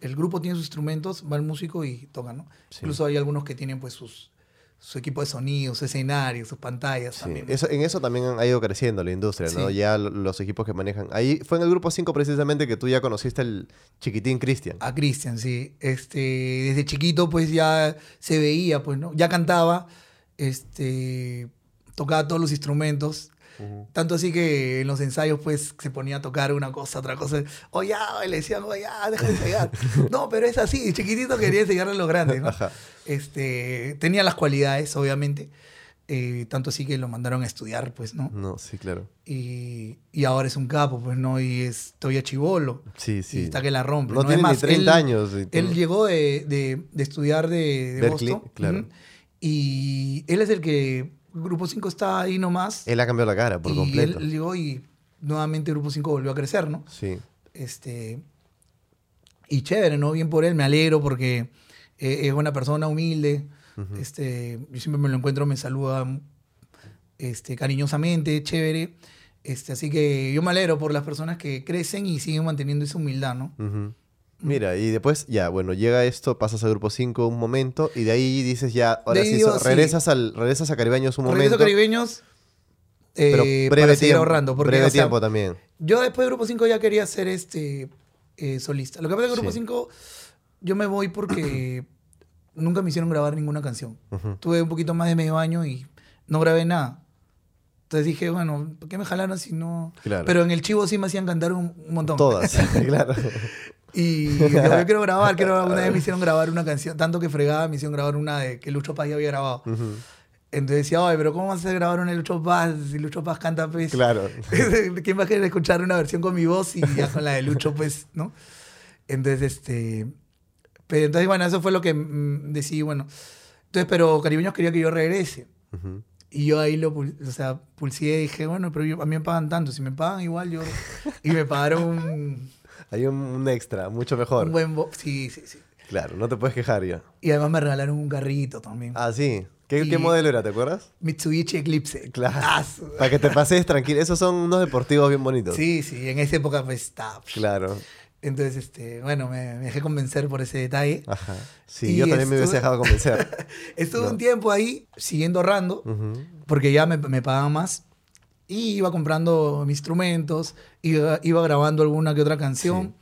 A: el grupo tiene sus instrumentos, va el músico y toca, ¿no?
B: Sí.
A: Incluso hay algunos que tienen pues sus su equipo de sonido, su escenario, sus pantallas
B: Sí,
A: también.
B: eso, en eso también ha ido creciendo la industria, ¿no?
A: Sí.
B: Ya lo- los equipos que manejan. Ahí fue en el grupo 5 precisamente que tú ya conociste el chiquitín Cristian.
A: A Cristian, sí. Este, desde chiquito pues ya se veía, pues, ¿no? Ya cantaba, este, tocaba todos los instrumentos. Tanto así que en los ensayos, pues, se ponía a tocar una cosa, otra cosa. O ya, y le decían, oye, ya, deja de ensayar. no, pero es así, chiquitito quería enseñarle a los grandes, ¿no?
B: Ajá.
A: Este, tenía las cualidades, obviamente. eh, tanto así que lo mandaron a estudiar, pues, ¿no?
B: No, sí, claro.
A: Y, y ahora es un capo, pues, ¿no? Y es todavía chivolo.
B: Sí,
A: Y
B: sí.
A: está que la rompe.
B: No
A: Es
B: tiene ni
A: más,
B: 30
A: él-
B: años. y
A: Él llegó de, de- de estudiar de, de
B: Berkeley,
A: Boston.
B: claro.
A: Y él es el que. Grupo 5 está ahí nomás.
B: Él ha cambiado la cara por
A: y
B: completo.
A: él llegó y nuevamente Grupo 5 volvió a crecer, ¿no?
B: Sí.
A: Este. Y chévere, ¿no? Bien por él, me alegro porque eh, es una persona humilde. este, yo siempre me lo encuentro, me saluda este, cariñosamente, chévere. Este, así que yo me alegro por las personas que crecen y siguen manteniendo esa humildad, ¿no?
B: Mira, y después, ya, bueno, llega esto, pasas al grupo 5 un momento, y de ahí dices ya, ahora sí,
A: digo,
B: so-
A: sí.
B: regresas, al, regresas a Caribeños un
A: Regreso
B: momento.
A: a Caribeños eh,
B: pero breve
A: para seguir
B: tiempo,
A: ahorrando. Porque,
B: breve
A: o sea,
B: tiempo también.
A: Yo después de Grupo 5 ya quería ser este eh, solista. Lo que pasa es que Grupo
B: Sí.
A: 5 yo me voy porque nunca me hicieron grabar ninguna canción. Tuve un poquito más de medio año y no grabé nada. Entonces dije, bueno, ¿por qué me jalaron si no...?
B: Claro.
A: Pero en el Chivo sí me hacían cantar un, un montón.
B: Todas, claro.
A: Y yo, yo quiero grabar, quiero, una vez me hicieron grabar una canción, tanto que fregaba, me hicieron grabar una de que Lucho Paz ya había grabado.
B: Ujú.
A: Entonces decía, oye, pero ¿cómo vas a grabar una de Lucho Paz si Lucho Paz canta, pues?
B: Claro.
A: ¿Quién va a querer escuchar una versión con mi voz y ya con la de Lucho, pues, ¿no? Entonces, este... Pero entonces, bueno, eso fue lo que mm, decidí, bueno. Entonces, pero Caribeños quería que yo regrese.
B: Ujú.
A: Y yo ahí lo, o sea, pulseé y dije, bueno, pero yo- a mí me pagan tanto. Si me pagan igual, yo... Y me pagaron
B: Hay un, un extra, mucho mejor.
A: un buen... bo- Sí, sí, sí.
B: Claro, no te puedes quejar ya.
A: Y además me regalaron un carrito también.
B: Ah, sí. ¿Qué, modelo era, te acuerdas?
A: Mitsubishi Eclipse.
B: Claro.
A: Ah,
B: Para que te pases tranquilo. Esos son unos deportivos bien bonitos.
A: Sí, sí, en esa época pues estaba.
B: Claro.
A: Entonces, este, bueno, me, me dejé convencer por ese detalle.
B: Ajá. Sí,
A: Y
B: yo también me hubiese dejado convencer.
A: Estuve
B: No.
A: un tiempo ahí siguiendo ahorrando, porque ya me, me pagaban más. Y iba comprando mis instrumentos, iba, iba grabando alguna que otra canción.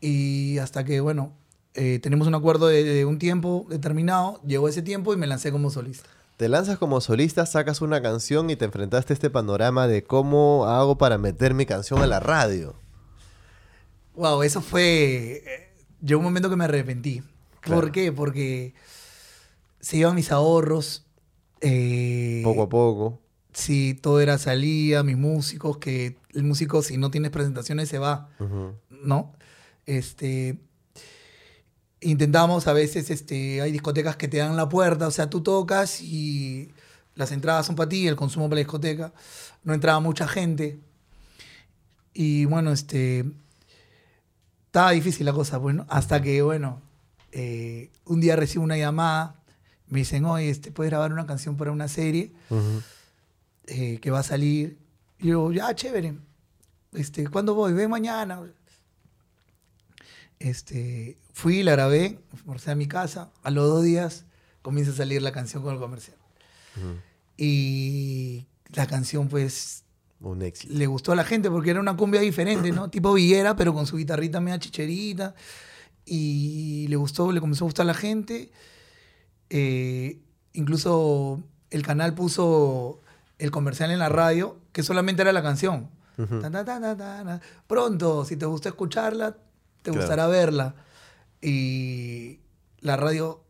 A: Y hasta que, bueno, eh, tenemos un acuerdo de, de un tiempo determinado, llegó ese tiempo y me lancé como solista.
B: Te lanzas como solista, sacas una canción y te enfrentaste a este panorama de cómo hago para meter mi canción a la radio.
A: Wow, eso fue. eh, Llegó un momento que me arrepentí.
B: Claro.
A: ¿Por qué? Porque se iban mis ahorros. eh,
B: Poco a poco.
A: Sí, todo era salida, mis músicos, que el músico si no tienes presentaciones se va. ¿no? Este, intentamos a veces, este, hay discotecas que te dan la puerta, o sea, tú tocas y las entradas son para ti, el consumo para la discoteca, no entraba mucha gente. Y bueno, este, estaba difícil la cosa, bueno, hasta que, bueno, eh, un día recibo una llamada, me dicen, oye, este, ¿puedes grabar una canción para una serie? Eh, que va a salir. Y yo, ya, chévere. Este, ¿Cuándo voy? Ven mañana. Este, fui, la grabé, forcé a mi casa. A los dos días comienza a salir la canción con el comercial. Y la canción, pues,
B: Un éxito.
A: le gustó a la gente porque era una cumbia diferente, ¿no? Tipo Villera, pero con su guitarrita media chicherita. Y le gustó, le comenzó a gustar a la gente. Eh, incluso el canal puso el comercial en la radio, que solamente era la canción. Ta, ta, ta. Pronto, si te gusta escucharla, te
B: Claro.
A: gustará verla. Y la radio,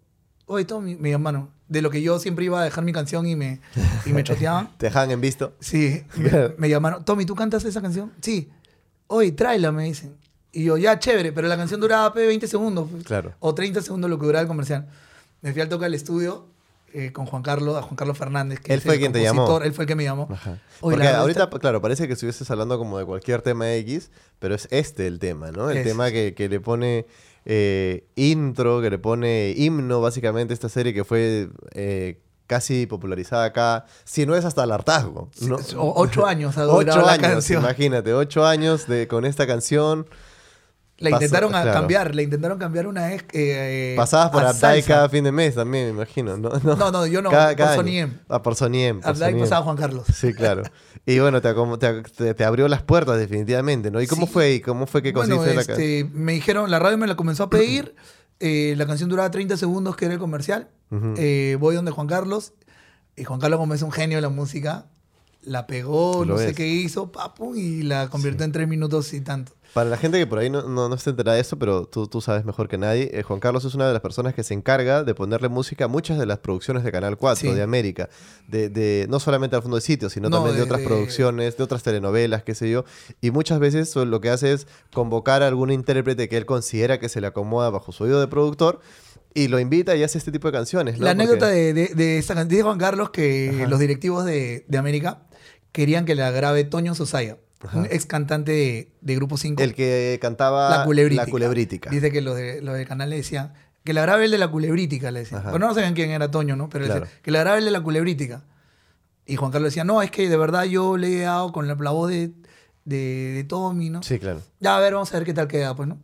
A: oye, Tommy, mi hermano, de lo que yo siempre iba a dejar mi canción y me, y me choteaban.
B: Te dejan en visto.
A: Sí, me, me llamaron, Tommy, ¿tú cantas esa canción? Sí. Oye, tráela, me dicen. Y yo, ya, chévere, pero la canción duraba pe, 20 segundos. pues.
B: Claro.
A: O 30 segundos lo que duraba el comercial. Me fui al toque al estudio eh, con Juan Carlos, a Juan Carlos Fernández. Que
B: Él
A: es
B: fue
A: el
B: quien te llamó.
A: Él fue el que me llamó.
B: Ajá. Porque ahorita,
A: está-
B: claro, parece que estuvieses hablando como de cualquier tema X, pero es este el tema, ¿no? El
A: Es.
B: tema que, que le pone eh, intro, que le pone himno, básicamente, esta serie que fue eh, casi popularizada acá, si no es hasta el hartazgo, ¿no?
A: Ocho años ha durado
B: Ocho
A: la
B: años,
A: canción.
B: imagínate, ocho años de, con esta canción.
A: La intentaron
B: claro.
A: cambiar, la intentaron cambiar una vez. eh,
B: Pasadas por
A: a
B: Abdai cada fin de mes también, me imagino, ¿no?
A: No, no, yo no,
B: Cada-
A: por
B: cada año.
A: Soniem.
B: Ah, por Soniem. por
A: Abdai pasaba Juan Carlos.
B: Sí, claro. Y bueno, te, abrió las puertas definitivamente, ¿no? ¿Y cómo
A: Sí.
B: fue? ¿Y cómo fue que
A: Bueno,
B: conseguiste la ca-
A: este, me dijeron, la radio me la comenzó a pedir. eh, la canción duraba 30 segundos, que era el comercial. Eh, voy donde Juan Carlos. Y Juan Carlos, como es un genio de la música, la pegó,
B: Lo
A: no sé
B: es.
A: qué hizo, papu, y la convirtió en tres minutos y tanto.
B: Para la gente que por ahí no, no, no se entera de eso, pero tú, tú sabes mejor que nadie, eh, Juan Carlos es una de las personas que se encarga de ponerle música a muchas de las producciones de Canal 4,
A: Sí.
B: de América. De, de- no solamente al fondo de sitio, sino
A: No,
B: también de,
A: de-
B: otras
A: de-
B: producciones, de otras telenovelas, qué sé yo. Y muchas veces lo que hace es convocar a algún intérprete que él considera que se le acomoda bajo su oído de productor y lo invita y hace este tipo de canciones. ¿no?
A: La anécdota
B: Porque-
A: de, de, de dice Juan Carlos que
B: Ajá.
A: los directivos de, de América querían que la grabe Toño Sosaya,
B: Ajá.
A: un ex cantante de, de Grupo 5.
B: El que cantaba
A: La Culebrítica.
B: La Culebrítica.
A: Dice que los de, los del canal le decían que la grabe el de la Culebrítica, le decían.
B: Ajá.
A: Bueno, no sabían quién era Toño, ¿no? Pero le
B: Claro.
A: decían, que la grabe el de la Culebrítica. Y Juan Carlos decía, no, es que de verdad yo le he dado con la, la voz de, de, de Tommy, ¿no?
B: Sí, claro.
A: Ya, a ver, vamos a ver qué tal queda, pues, ¿no?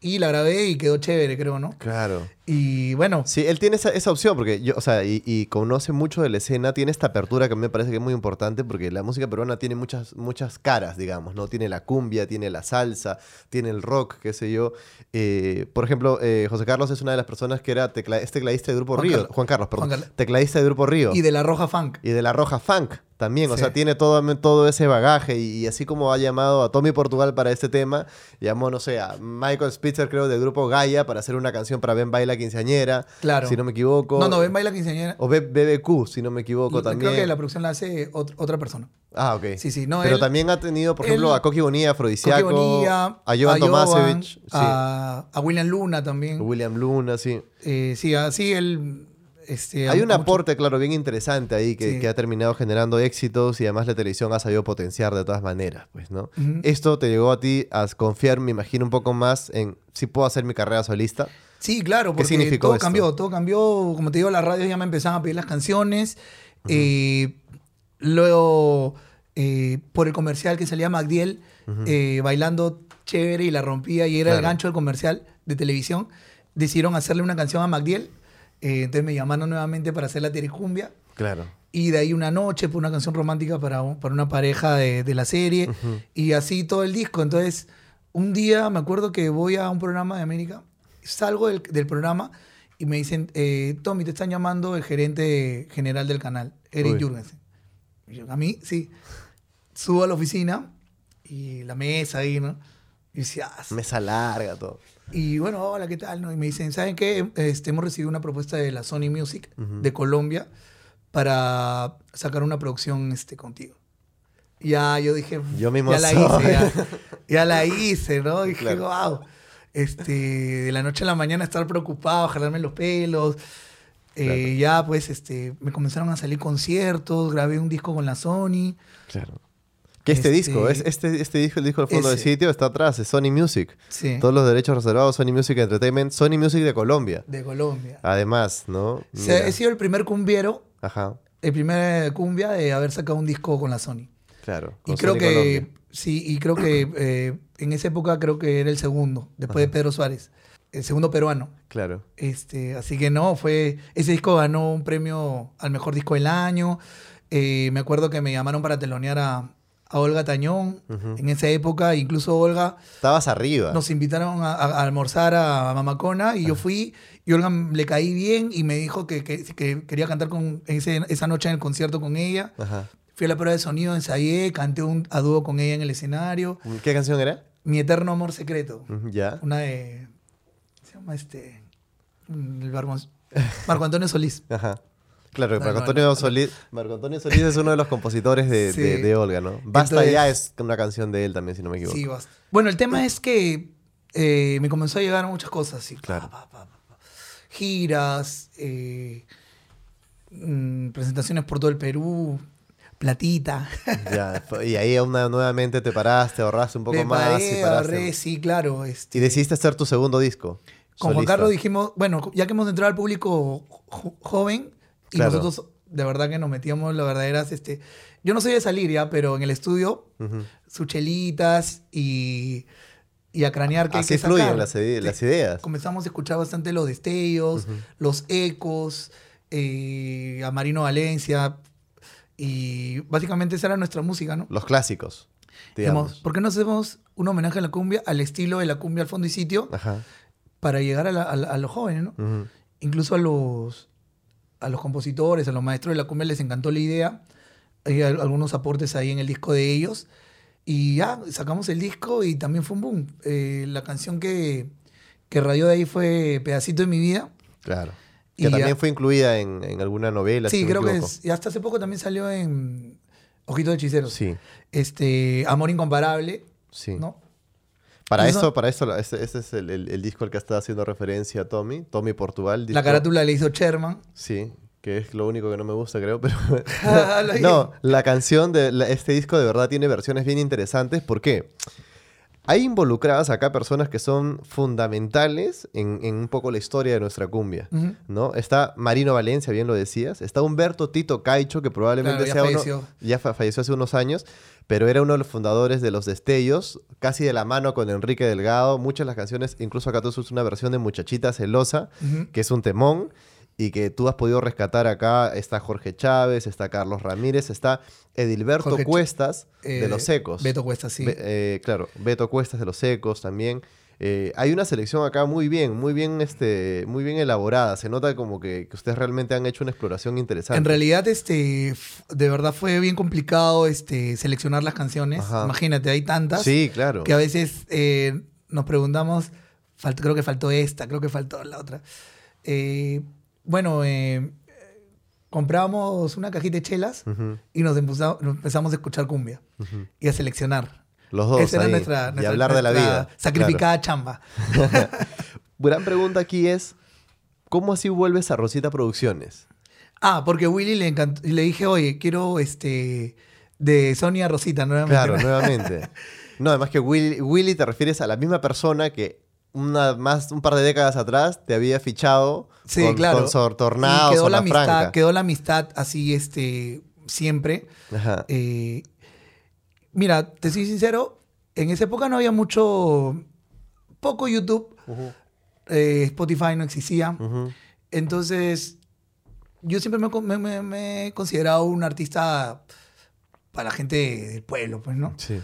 A: Y la grabé y quedó chévere, creo, ¿no?
B: Claro.
A: Y bueno,
B: Sí, él tiene esa, esa opción, porque yo, o sea, y, y conoce mucho de la escena, tiene esta apertura que a mí me parece que es muy importante, porque la música peruana tiene muchas, muchas caras, digamos, ¿no? Tiene la cumbia, tiene la salsa, tiene el rock, qué sé yo. Eh, por ejemplo, eh, José Carlos es una de las personas que era tecla, es tecladista de Grupo
A: Juan
B: Río.
A: Carlos.
B: Juan Carlos, perdón.
A: Juan Carlos.
B: Tecladista de Grupo Río.
A: y de la Roja Funk.
B: Y de la Roja Funk también, o
A: Sí.
B: sea, tiene todo, todo ese bagaje y, y así como ha llamado a Tommy Portugal para este tema, llamó, no sé, a Michael Spitzer, creo, del grupo Gaia para hacer una canción para Ben Baila Quinceañera,
A: Claro.
B: si no me equivoco.
A: No, no, ven Baila Quinceañera.
B: O BBQ, si no me equivoco también.
A: Creo que la producción la hace ot- otra persona.
B: Ah, ok.
A: Sí, sí, no,
B: Pero
A: él-
B: también ha tenido, por
A: él-
B: ejemplo, a Coqui Bonilla, Afrodisiaco,
A: Bonilla,
B: a Jovan Tomasevich, sí,
A: a, a William Luna también.
B: William Luna, sí.
A: Eh, sí, así él... Este,
B: Hay un
A: mucho-
B: aporte, claro, bien interesante ahí que,
A: Sí.
B: que ha terminado generando éxitos y además la televisión ha sabido potenciar de todas maneras, pues, ¿no? Esto te llegó a ti a confiar, me imagino, un poco más en si puedo hacer mi carrera solista.
A: Sí, claro, porque
B: significó
A: todo
B: esto?
A: cambió, todo cambió. Como te digo, las radios ya me empezaban a pedir las canciones. Eh, luego, eh, por el comercial que salía Magdiel, eh, bailando chévere y la rompía y era el gancho del comercial de televisión, decidieron hacerle una canción a Magdiel. Eh, entonces me llamaron nuevamente para hacer la Terecumbia.
B: Claro.
A: Y de ahí una noche, por una canción romántica para, para una pareja de, de la serie. Y así todo el disco. Entonces, un día me acuerdo que voy a un programa de América, salgo del, del programa y me dicen, eh, Tommy, te están llamando el gerente general del canal, Eric. Jurgensen. Y a mí, sí. Subo a la oficina y la mesa ahí, ¿no? Y decía, ah,
B: Mesa larga, todo.
A: Y bueno, hola, ¿qué tal? no? Y me dicen, ¿saben qué? Este, hemos recibido una propuesta de la Sony Music de Colombia para sacar una producción este, contigo. Ya, yo dije,
B: Yo mismo
A: ya la
B: soy.
A: hice, ya, ya la hice, ¿no? Dije,
B: Claro.
A: wow. Este, de la noche a la mañana estar preocupado, jalarme los pelos. Eh, Ya, pues, este, me comenzaron a salir conciertos, grabé un disco con la Sony.
B: Claro. Que este,
A: Este-
B: disco, es este, este disco, el disco del fondo del sitio, está atrás, es Sony Music.
A: Sí,
B: Todos los derechos reservados, Sony Music Entertainment, Sony Music de Colombia.
A: de Colombia.
B: Además, ¿no?
A: O sea,
B: Mira.
A: he sido el primer cumbiero,
B: Ajá,
A: el primer cumbia de haber sacado un disco con la Sony.
B: claro.
A: Y creo que, sí, y creo que eh, en esa época creo que era el segundo, después de Pedro Suárez, el segundo peruano.
B: Claro.
A: Este, así que no, fue, ese disco ganó un premio al mejor disco del año. Eh, me acuerdo que me llamaron para telonear a, a Olga Tañón en esa época, incluso Olga
B: Estabas arriba.
A: nos invitaron a, a- a almorzar a Mamacona y yo fui y Olga le caí bien y me dijo que, que- que quería cantar con ese- esa noche en el concierto con ella.
B: Ajá.
A: Fui a la prueba de sonido, ensayé, canté un, a dúo con ella en el escenario.
B: ¿Qué canción era?
A: Mi eterno amor secreto.
B: Ya.
A: Una de. Se llama este. mm, El Marco, Marco Antonio Solís.
B: Ajá. Claro,
A: No,
B: Marco, Antonio
A: no.
B: Solís, Marco Antonio Solís es uno de los compositores de,
A: Sí.
B: de- de Olga, ¿no? Basta
A: Entonces-
B: ya es una canción de él también, si no me equivoco.
A: Sí, basta. Bueno, el tema es que eh, me comenzó a llegar muchas cosas.
B: Claro.
A: pa, pa, pa, pa. Giras, eh, mm, presentaciones por todo el Perú, platita.
B: Ya, y ahí una- nuevamente te paraste, ahorraste un poco
A: Me
B: más
A: paré,
B: y paraste.
A: ahorré, sí, claro. Este,
B: Y decidiste hacer tu segundo disco.
A: Con Juan. Carlos dijimos, bueno, ya que hemos entrado al público jo- joven y
B: Claro.
A: nosotros de verdad que nos metíamos las verdaderas, este, yo no soy de salir ya, pero en el estudio,
B: Ujú.
A: sus chelitas y, y a cranear que hay
B: Así
A: que
B: fluyen las, ideas.
A: Comenzamos a escuchar bastante los destellos, los ecos, eh, a Marino Valencia y básicamente esa era nuestra música, ¿no?
B: Los clásicos, digamos.
A: ¿por qué no hacemos un homenaje a la cumbia, al estilo de la cumbia al fondo y sitio,
B: Ajá.
A: para llegar a, la- a los jóvenes, ¿no? Incluso a los, a los compositores, a los maestros de la cumbia les encantó la idea. Hay al- algunos aportes ahí en el disco de ellos. Y ya, sacamos el disco y también fue un boom. Eh, la canción que, que radió de ahí fue Pedacito de mi vida.
B: Claro.
A: Y
B: Que
A: ya-
B: también fue incluida en, en alguna novela.
A: sí, creo que es. Y hasta hace poco también salió en Ojito de Hechiceros.
B: Sí,
A: Este, Amor Incomparable,
B: sí.
A: ¿no?
B: Para
A: Eso-
B: para esto, este, este es el, el- el disco al que está haciendo referencia Tommy, Tommy Portugal.
A: La carátula le hizo Sherman.
B: Sí, que es lo único que no me gusta, creo, pero... No, la canción de la- este disco de verdad tiene versiones bien interesantes. ¿Por qué? Hay involucradas acá personas que son fundamentales en, en un poco la historia de nuestra cumbia. ¿no? Está Marino Valencia, bien lo decías. Está Humberto Tito Caicho, que probablemente
A: Claro, ya
B: sea uno...
A: falleció.
B: Ya fa- falleció hace unos años, pero era uno de los fundadores de Los Destellos, casi de la mano con Enrique Delgado. Muchas de las canciones, incluso acá tú usas una versión de Muchachita Celosa, que es un temón y que tú has podido rescatar acá. Está Jorge Chávez, está Carlos Ramírez, está Edilberto
A: Jorge
B: Cuestas de
A: Eh,
B: Los Ecos.
A: Beto Cuesta, sí.
B: Be- eh, claro, Beto Cuestas de Los Ecos también. Eh, hay una selección acá muy bien, muy bien, este, muy bien elaborada. Se nota como que, que ustedes realmente han hecho una exploración interesante.
A: En realidad, este, de verdad fue bien complicado este, seleccionar las canciones.
B: Ajá.
A: Imagínate, hay tantas
B: Sí, claro.
A: que a veces nos preguntamos, creo que faltó esta, creo que faltó la otra. Eh, bueno, eh, compramos una cajita de chelas y nos, empuza- nos empezamos a escuchar cumbia y a seleccionar.
B: Los dos.
A: Esa era nuestra,
B: y
A: nuestra-
B: hablar de la vida.
A: Sacrificada chamba.
B: Gran pregunta aquí es: ¿cómo así vuelves a Rosita Producciones?
A: Ah, porque Willy le encantó, y le dije, oye, quiero este de Sonia Rosita nuevamente.
B: Claro, nuevamente. No, además que Willy, Willy te refieres a la misma persona que una, más, un par de décadas atrás te había fichado
A: Sí,
B: con,
A: claro.
B: con Sor- Tornado,
A: Y quedó la amistad,
B: Franca.
A: quedó la amistad así, este, siempre.
B: Ajá.
A: Eh, mira, te soy sincero, en esa época no había mucho, poco YouTube, eh, Spotify no existía. Entonces, yo siempre me- me he considerado un artista para la gente del pueblo, pues, ¿no?
B: Sí.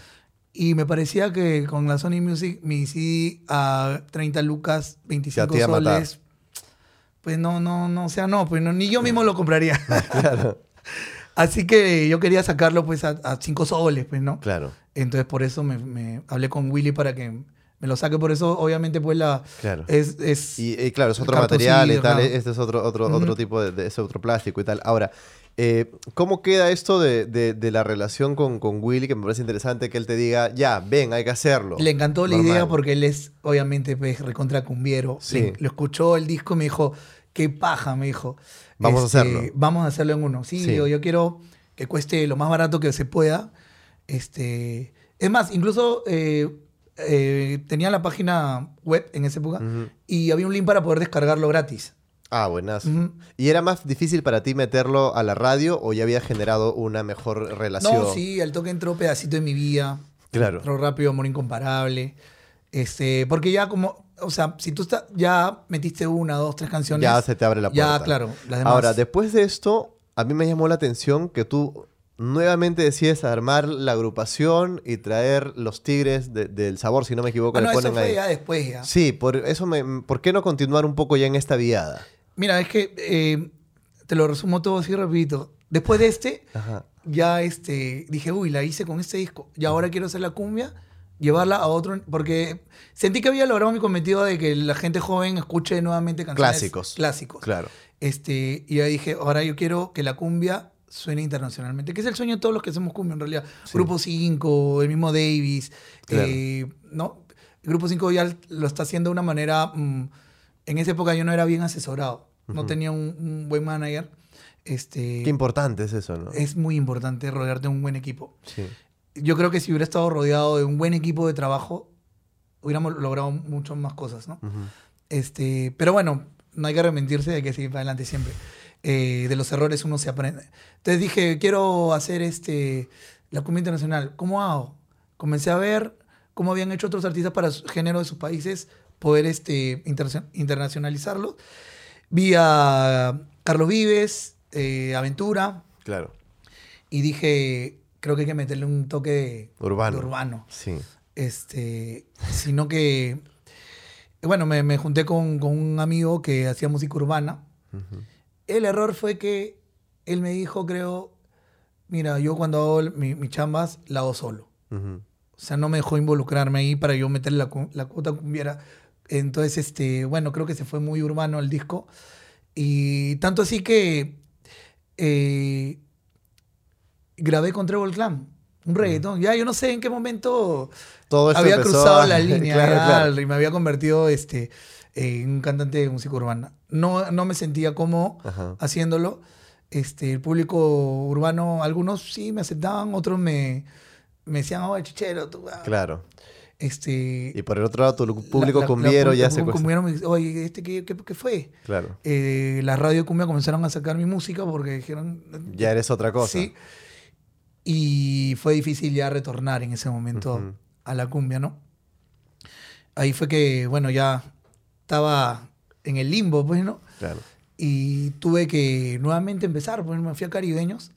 A: Y me parecía que con la Sony Music, mi CD a 30 lucas, 25
B: te iba a matar.
A: soles, pues no, no, no, o sea, no, pues no, ni yo mismo lo compraría.
B: Claro,
A: Así que yo quería sacarlo pues a, 5 soles, pues, ¿no?
B: claro.
A: Entonces por eso me, me hablé con Willy para que me lo saque. Por eso, obviamente, pues la.
B: Claro.
A: Es, es
B: Y, y claro, es otro material y tal,
A: claro.
B: este es otro, otro, otro tipo de, de- ese otro plástico y tal. Ahora, eh, ¿cómo queda esto de, de- de la relación con, con Willy? Que me parece interesante que él te diga, ya, ven, hay que hacerlo.
A: Le encantó la idea porque él es, obviamente, pues, recontra cumbiero.
B: Sí.
A: Le- lo escuchó el disco y me dijo, qué paja, me dijo.
B: Vamos a
A: Este,
B: hacerlo.
A: Vamos a hacerlo en uno. Sí,
B: Sí.
A: digo, yo quiero que cueste lo más barato que se pueda. Este, es más, incluso eh, eh, tenía la página web en esa época y había un link para poder descargarlo gratis.
B: Ah, buenazo.
A: Ujú.
B: ¿Y era más difícil para ti meterlo a la radio o ya había generado una mejor relación?
A: No, sí, al toque entró pedacito de mi vida.
B: Claro.
A: Entró rápido, amor incomparable. Este, porque ya como, o sea, si tú estás, ya metiste una, dos, tres canciones.
B: Ya se te abre la puerta.
A: Ya, claro. Las demás.
B: Ahora, después de esto, a mí me llamó la atención que tú nuevamente decides armar la agrupación y traer los tigres de- del sabor, si no me equivoco,
A: Ah,
B: le
A: no, eso
B: ponen
A: fue
B: ahí.
A: ya después ya.
B: Sí, por eso me, ¿por qué no continuar un poco ya en esta viada?
A: Mira, es que eh, te lo resumo todo así rapidito. Después de este,
B: Ajá.
A: ya este, dije, uy, la hice con este disco. Y ahora quiero hacer la cumbia, llevarla a otro. Porque sentí que había logrado mi cometido de que la gente joven escuche nuevamente canciones
B: Clásicos.
A: Clásicos.
B: Claro.
A: Este, y ahí dije, ahora yo quiero que la cumbia suene internacionalmente, que es el sueño de todos los que hacemos cumbia en realidad.
B: Sí.
A: Grupo 5, el mismo Davis,
B: Claro.
A: eh, ¿no? Grupo 5 ya lo está haciendo de una manera... mm, en esa época yo no era bien asesorado, no tenía un, un buen manager. Este,
B: Qué importante es eso, ¿no?
A: es muy importante rodearte de un buen equipo.
B: Sí.
A: Yo creo que si hubiera estado rodeado de un buen equipo de trabajo, hubiéramos logrado muchas más cosas, ¿no? Este, pero bueno, no hay que arrepentirse, hay que seguir para adelante siempre. Eh, de los errores uno se aprende. Entonces dije, quiero hacer este, la cumbia internacional. ¿Cómo hago? Comencé a ver cómo habían hecho otros artistas para su género de sus países, poder este, interna- internacionalizarlo. Vi a Carlos Vives, eh, Aventura,
B: Claro.
A: y dije, creo que hay que meterle un toque
B: Urbano.
A: de urbano
B: Sí.
A: este, sino que, bueno, me, me junté con, con un amigo que hacía música urbana. El error fue que él me dijo, creo, mira, yo cuando hago el- mi, mi chambas, la hago solo. O sea, no me dejó involucrarme ahí para yo meterle la, la cuota cumbiera. Entonces, este, bueno, creo que se fue muy urbano el disco. Y tanto así que eh, grabé con Trevor Clan, un reggaetón. Ya yo no sé en qué momento
B: Todo
A: había
B: empezó
A: cruzado la línea
B: claro,
A: ya,
B: claro.
A: y me había convertido este, en un cantante de música urbana. No, no me sentía como
B: Ajá.
A: haciéndolo. Este, el público urbano, algunos sí me aceptaban, otros me, me decían, oh, chichero, tú. ah".
B: Claro.
A: Este,
B: Y por el otro lado, tu público
A: la- la-
B: cumbiero
A: la-
B: ya se
A: cumbiero me dice, Oye, ¿este qué, qué, qué fue?
B: Claro.
A: Eh, la radio de cumbia comenzaron a sacar mi música porque dijeron...
B: Ya eres otra cosa.
A: Sí. Y fue difícil ya retornar en ese momento
B: Ujú.
A: a la cumbia, ¿no? Ahí fue que, bueno, ya estaba en el limbo, pues, ¿no?
B: Claro.
A: Y tuve que nuevamente empezar, pues me fui a Caribeños.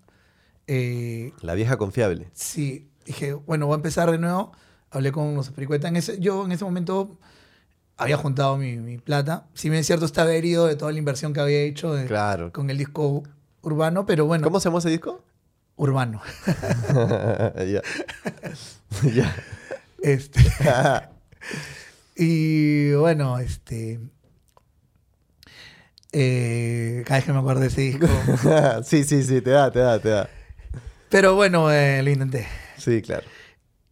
A: Eh,
B: La vieja confiable.
A: sí, dije, bueno, voy a empezar de nuevo. Hablé con los Pericuetas. En ese, yo en ese momento había juntado mi, mi plata. Si bien es cierto, estaba herido de toda la inversión que había hecho de-
B: Claro.
A: con el disco urbano, pero bueno,
B: ¿Cómo se llama ese disco?
A: urbano.
B: ya. ya.
A: Este, y bueno, este. eh, cada vez que me acuerdo de ese disco.
B: sí, sí, sí, te da, te da, te da.
A: Pero bueno, eh, lo intenté.
B: Sí, claro.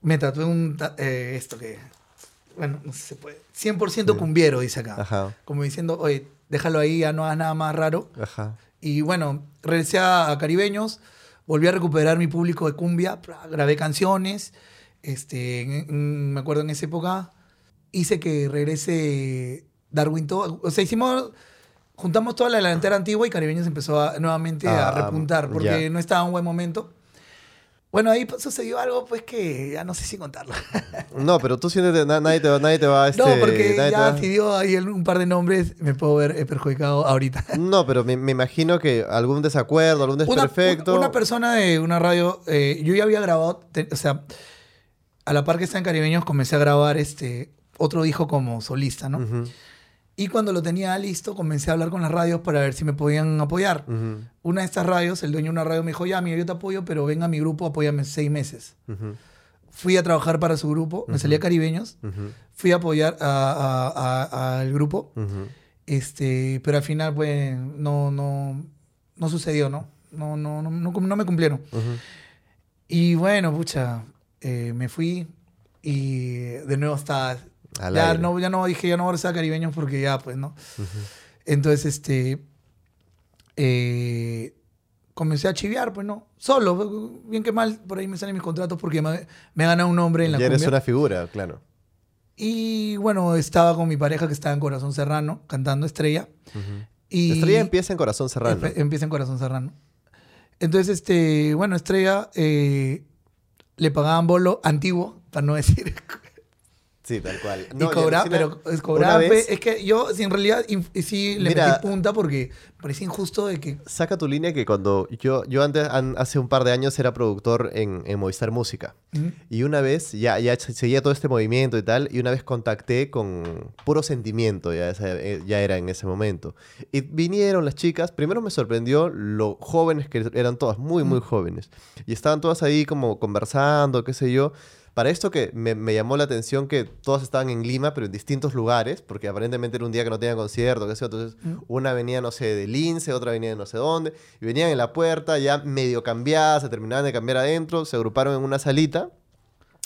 A: Me tatué un. eh, esto que. Bueno, no sé si se puede. 100% cumbiero, dice acá.
B: Ajá.
A: Como diciendo, oye, déjalo ahí, ya no hagas nada más raro.
B: Ajá.
A: Y bueno, regresé a, Caribeños, volví a recuperar mi público de cumbia, grabé canciones. Este, en- en- me acuerdo en esa época, hice que regrese Darwin todo. O sea, hicimos, juntamos toda la delantera antigua y Caribeños empezó a- nuevamente a
B: Ah,
A: repuntar porque no estaba en un buen momento. Bueno, ahí pues, sucedió algo pues que ya no sé si contarlo.
B: No, pero tú sientes, na- nadie te va, nadie te va, este,
A: no, porque ya
B: va-
A: si dio ahí un par de nombres, me puedo ver eh, perjudicado ahorita.
B: No, pero me, me imagino que algún desacuerdo, algún desperfecto.
A: una- una persona de una radio, eh, yo ya había grabado, te- o sea, a la par que está en Caribeños, comencé a grabar este otro disco como solista, ¿no? Y cuando lo tenía listo, comencé a hablar con las radios para ver si me podían apoyar. Una de estas radios, el dueño de una radio me dijo, ya, mira, yo te apoyo, pero venga a mi grupo, apóyame seis meses. fui a trabajar para su grupo, me salía caribeños, fui a apoyar a- a- a- al grupo, este, pero al final, pues, no, no, no sucedió, ¿no? No, no, no, no, no me cumplieron. Y bueno, pucha, eh, me fui y de nuevo estaba...
B: Al
A: ya
B: aire.
A: no, ya no dije, ya no voy a ser caribeños porque ya, pues, ¿no? Entonces, este, eh, comencé a chiviar, pues, ¿no? Solo, bien que mal, por ahí me salen mis contratos porque me, me gana un nombre en la
B: Ya eres
A: cumbia.
B: una figura, claro.
A: Y bueno, estaba con mi pareja que estaba en Corazón Serrano, cantando Estrella. Y
B: Estrella empieza en Corazón Serrano.
A: Empieza en Corazón Serrano. Entonces, este, bueno, Estrella eh, le pagaban bolo antiguo, para no decir.
B: Sí, tal cual.
A: y
B: No, y alucina,
A: pero es cobraba.
B: una vez-
A: Es que yo, sí, en realidad, sí le
B: Mira-
A: metí punta porque parecía injusto de que.
B: Saca tu línea que cuando yo, yo antes, an- hace un par de años era productor en, en Movistar Música.
A: ¿Mm?
B: Y una vez, ya, ya se- seguía todo este movimiento y tal, y una vez contacté con puro sentimiento, ya, eh, ya era en ese momento. Y vinieron las chicas, primero me sorprendió lo jóvenes que eran todas, muy, muy jóvenes. Y estaban todas ahí como conversando, qué sé yo. Para esto que me, me llamó la atención que todas estaban en Lima, pero en distintos lugares, porque aparentemente era un día que no tenían concierto, qué sé yo. Entonces,
A: Mm.
B: una venía, no sé, de Lince, otra venía de no sé dónde, y venían en la puerta ya medio cambiadas, se terminaban de cambiar adentro, se agruparon en una salita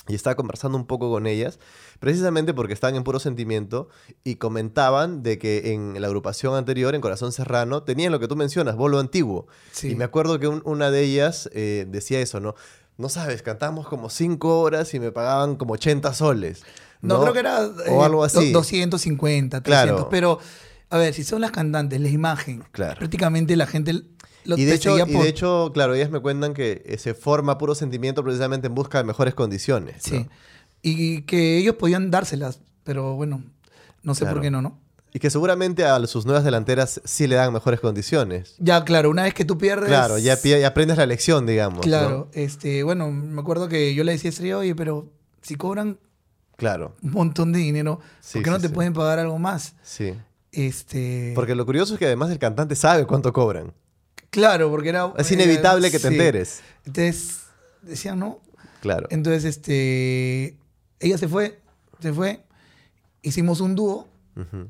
B: y estaba conversando un poco con ellas, precisamente porque estaban en puro sentimiento y comentaban de que en la agrupación anterior, en Corazón Serrano, tenían lo que tú mencionas, bolo antiguo.
A: Sí.
B: Y me acuerdo que un- una de ellas eh, decía eso, ¿no? No sabes, cantamos como cinco horas y me pagaban como 80 soles.
A: No, creo que era.
B: O
A: eh,
B: algo así.
A: do- 250, 300.
B: Claro.
A: Pero, a ver, si son las cantantes, la imagen.
B: Claro.
A: Prácticamente la gente lo
B: y de, hecho,
A: seguía
B: y
A: por-
B: de hecho, claro, ellas me cuentan que eh, se forma puro sentimiento precisamente en busca de mejores condiciones. ¿no?
A: Sí. Y que ellos podían dárselas, pero bueno, no sé
B: Claro.
A: por qué no, ¿no?
B: Y que seguramente a sus nuevas delanteras sí le dan mejores condiciones.
A: Ya, claro, una vez que tú pierdes.
B: Claro, ya, aprendes la lección, digamos. ¿no?
A: Claro, este, bueno, me acuerdo que yo le decía a Estrella, oye, pero si cobran
B: Claro,
A: un montón de dinero,
B: Sí,
A: ¿por qué no te
B: sí.
A: pueden pagar algo más?
B: sí.
A: Este.
B: Porque lo curioso es que además el cantante sabe cuánto cobran.
A: Claro, porque era.
B: Es
A: eh,
B: inevitable que te
A: sí.
B: enteres.
A: Entonces, decían, no.
B: Claro.
A: Entonces, este. Ella se fue, se fue. Hicimos un dúo.
B: Ujú.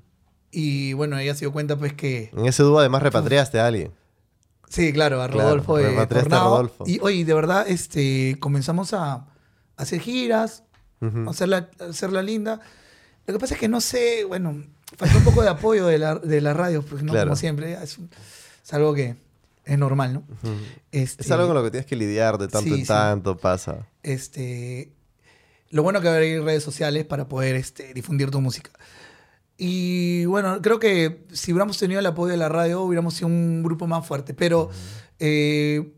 A: Y bueno, ella se dio cuenta, pues, que.
B: En ese dúo además repatriaste a alguien.
A: Sí, claro, a
B: Claro,
A: Rodolfo de
B: repatriaste a. Rodolfo.
A: Y oye, de verdad, este, comenzamos a hacer giras, a hacerla, a hacerla linda. Lo que pasa es que no sé, bueno, faltó un poco de apoyo de la, de la radio, pues no
B: Claro.
A: como siempre. Es, algo que es normal, ¿no? Este,
B: Es algo con lo que tienes que lidiar de tanto
A: sí,
B: en
A: sí.
B: tanto, pasa.
A: este, lo bueno que hay redes sociales para poder este, difundir tu música. Y bueno, creo que si hubiéramos tenido el apoyo de la radio, hubiéramos sido un grupo más fuerte. Pero eh,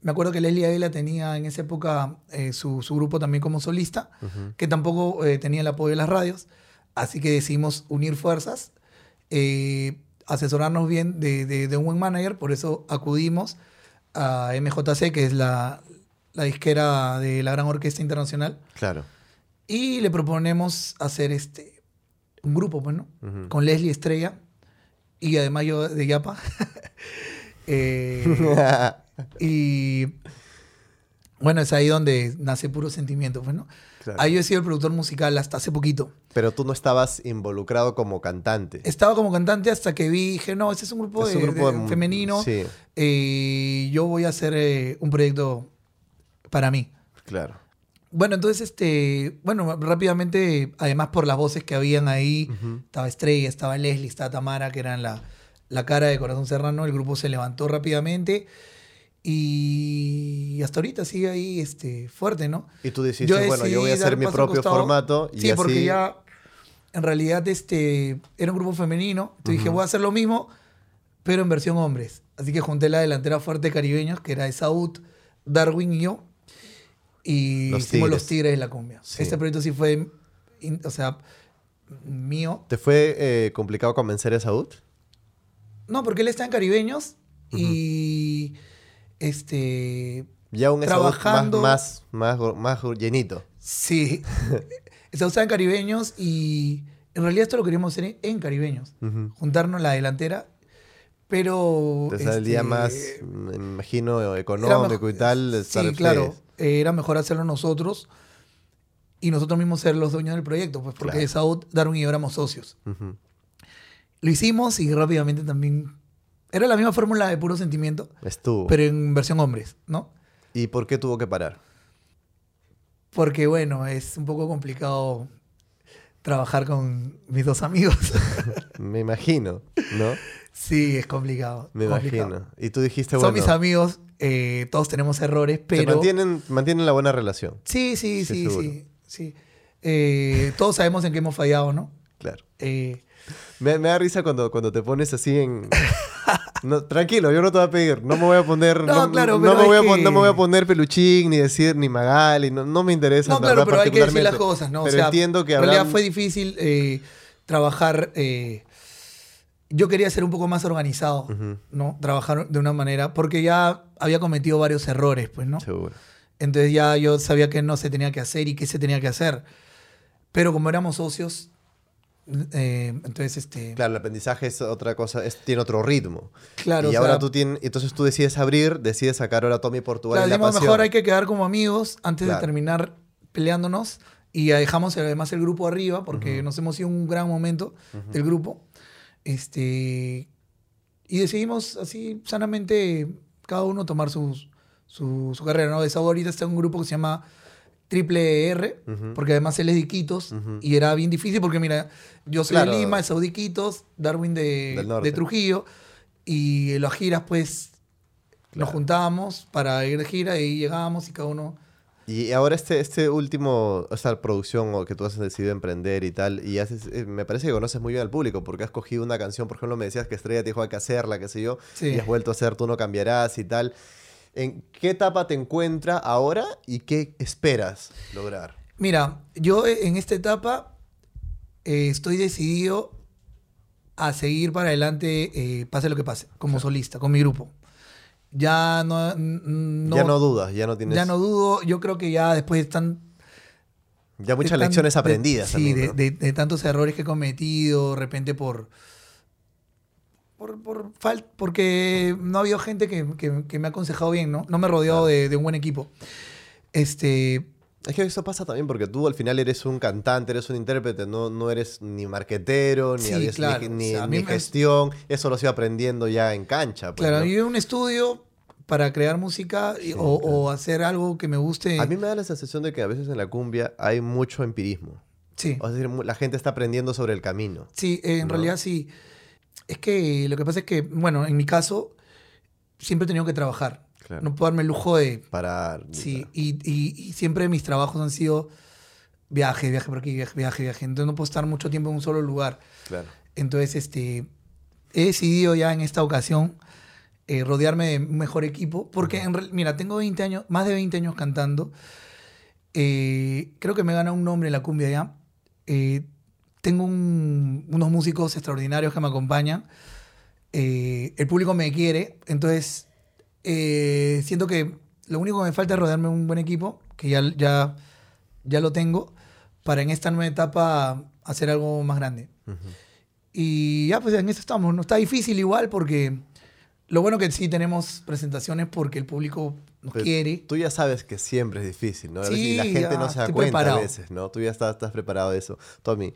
A: me acuerdo que Leslie Águila tenía en esa época eh, su, su grupo también como solista, que tampoco eh, tenía el apoyo de las radios. Así que decidimos unir fuerzas, eh, asesorarnos bien de, de- de un buen manager. Por eso acudimos a MJC, que es la, la disquera de la Gran Orquesta Internacional.
B: Claro.
A: Y le proponemos hacer este un grupo, pues, ¿no? Con Leslie Estrella y además yo de Yapa. Eh, y bueno, es ahí donde nace puro sentimiento, pues, ¿no?
B: Claro.
A: Ahí yo he sido el productor musical hasta hace poquito.
B: Pero tú no estabas involucrado como cantante.
A: Estaba como cantante hasta que vi, dije, no, este es un grupo,
B: Es
A: de,
B: un grupo
A: de-
B: de-
A: femenino.
B: Sí,
A: eh, yo voy a hacer eh, un proyecto para mí.
B: claro.
A: Bueno, entonces, este, bueno, rápidamente, además por las voces que habían ahí, estaba Estrella, estaba Leslie, estaba Tamara, que eran la, la cara de Corazón Serrano, el grupo se levantó rápidamente y hasta ahorita sigue ahí este, fuerte, ¿no?
B: Y tú dijiste, bueno, yo voy a hacer mi propio
A: costado.
B: formato y
A: sí,
B: así...
A: porque ya en realidad este, era un grupo femenino, entonces dije, voy a hacer lo mismo, pero en versión hombres. Así que junté la delantera fuerte caribeños, que era Esaúd, Darwin y yo, y
B: Los
A: hicimos
B: Tigres.
A: los Tigres de la Cumbia.
B: Sí.
A: Este proyecto sí fue, in- o sea, mío.
B: ¿Te fue eh, complicado convencer a Saúd?
A: No, porque él está en Caribeños y este
B: Ya un
A: Trabajando-
B: más, más, más, más llenito.
A: sí está en Caribeños y en realidad esto lo queríamos hacer en, en Caribeños, juntarnos la delantera, pero
B: saldría
A: este,
B: más, me imagino, económico y tal.
A: Sí, claro, eh, era mejor hacerlo nosotros y nosotros mismos ser los dueños del proyecto, pues porque
B: Claro.
A: Saúl, Darwin y yo éramos socios. Lo hicimos y rápidamente también... Era la misma fórmula de puro sentimiento,
B: Estuvo.
A: pero en versión hombres, ¿no?
B: ¿Y por qué tuvo que parar?
A: Porque bueno, es un poco complicado trabajar con mis dos amigos.
B: Me imagino, ¿no?
A: sí, es complicado.
B: Me
A: complicado.
B: imagino. Y tú dijiste,
A: Son
B: bueno,
A: mis amigos, eh, todos tenemos errores,
B: se
A: pero...
B: mantienen, mantienen la buena relación.
A: Sí, sí,
B: Sí,
A: sí,
B: seguro.
A: sí. sí. Eh, todos sabemos en qué hemos fallado, ¿no?
B: Claro.
A: Eh,
B: Me, me da risa cuando, cuando te pones así en... No, tranquilo, yo no te voy a pedir. No me voy a poner...
A: No, claro,
B: no me voy a
A: que-
B: no me voy a poner peluchín, ni decir ni Magali. No, no me interesa,
A: no, claro, pero hay que decir las cosas, ¿no? O sea,
B: entiendo que
A: en realidad fue difícil eh, trabajar. eh, yo quería ser un poco más organizado,
B: Ujú,
A: ¿no? Trabajar de una manera, porque ya había cometido varios errores, pues, ¿no?
B: Seguro.
A: Entonces ya yo sabía qué no se tenía que hacer y qué se tenía que hacer. Pero como éramos socios, eh, entonces, este...
B: Claro, el aprendizaje es otra cosa, es- tiene otro ritmo.
A: Claro,
B: y ahora
A: sea,
B: tú tienes, entonces tú decides abrir, decides sacar ahora Tommy Portugal
A: Claro,
B: y la pasión.
A: mejor hay que quedar como amigos antes
B: Claro.
A: de terminar peleándonos y dejamos además el grupo arriba porque
B: Ujú.
A: nos hemos ido un gran momento
B: Ujú.
A: del grupo. Este, y decidimos así sanamente cada uno tomar sus- su, su carrera. ¿no? De Sao ahorita está en un grupo que se llama Triple R, porque además él es de Iquitos y era bien difícil porque mira, yo soy
B: Claro.
A: de Lima, Saúl de Iquitos, Darwin de, Trujillo y en las giras pues nos juntábamos para ir de gira y llegábamos y cada uno...
B: Y ahora este, este último, esta producción o que tú has decidido emprender y tal, y haces, eh, me parece que conoces muy bien al público, porque has cogido una canción, por ejemplo, me decías que Estrella te dijo hay que hacerla, qué sé yo,
A: Sí.
B: y has vuelto a hacer Tú no cambiarás y tal. ¿En qué etapa te encuentra ahora y qué esperas lograr?
A: Mira, yo eh, en esta etapa eh, estoy decidido a seguir para adelante, eh, pase lo que pase, como solista, con mi grupo. Ya no, no,
B: ya no dudas, ya no tienes...
A: ya no dudo, yo creo que ya después están
B: ya muchas lecciones aprendidas.
A: sí,
B: también,
A: de,
B: ¿no?
A: de- de tantos errores que he cometido, de repente por. por, por fal- porque no ha habido gente que, que- que me ha aconsejado bien, ¿no? No me he rodeado de, de un buen equipo. Este.
B: Es que eso pasa también porque tú al final eres un cantante, eres un intérprete, no, no eres ni marquetero, ni,
A: Sí,
B: habías- ni-
A: claro, o sea,
B: gestión. Eso lo has ido aprendiendo ya en cancha. pues,
A: claro,
B: ¿no?
A: yo un estudio para crear música
B: Sí,
A: o,
B: claro.
A: o hacer algo que me guste.
B: A mí me da la sensación de que a veces en la cumbia hay mucho empirismo.
A: sí.
B: Decir, mu- la gente está aprendiendo sobre el camino.
A: Sí, eh, en
B: ¿no?
A: realidad sí. Es que lo que pasa es que, bueno, en mi caso, siempre he tenido que trabajar.
B: Claro.
A: No puedo darme el lujo de
B: Para.
A: Sí, y, y- y siempre mis trabajos han sido viaje, viaje por aquí, viaje, viaje, viaje. Entonces no puedo estar mucho tiempo en un solo lugar.
B: Claro.
A: Entonces, este, he decidido ya en esta ocasión eh, rodearme de un mejor equipo. Porque, en mira, tengo 20 años, más de 20 años cantando. Eh, creo que me gana un nombre en la cumbia ya. Eh, tengo un- unos músicos extraordinarios que me acompañan. Eh, el público me quiere. Entonces, eh, siento que lo único que me falta es rodearme de un buen equipo, que ya, ya, ya lo tengo, para en esta nueva etapa hacer algo más grande.
B: Ujú.
A: Y ya, pues en eso estamos. No está difícil igual porque lo bueno que sí tenemos presentaciones porque el público nos
B: Pero
A: quiere.
B: Tú ya sabes que siempre es difícil, ¿no? Veces- y la
A: Sí,
B: gente no se da cuenta
A: preparado.
B: a veces, ¿no? Tú ya estás, estás preparado de eso. Tommy,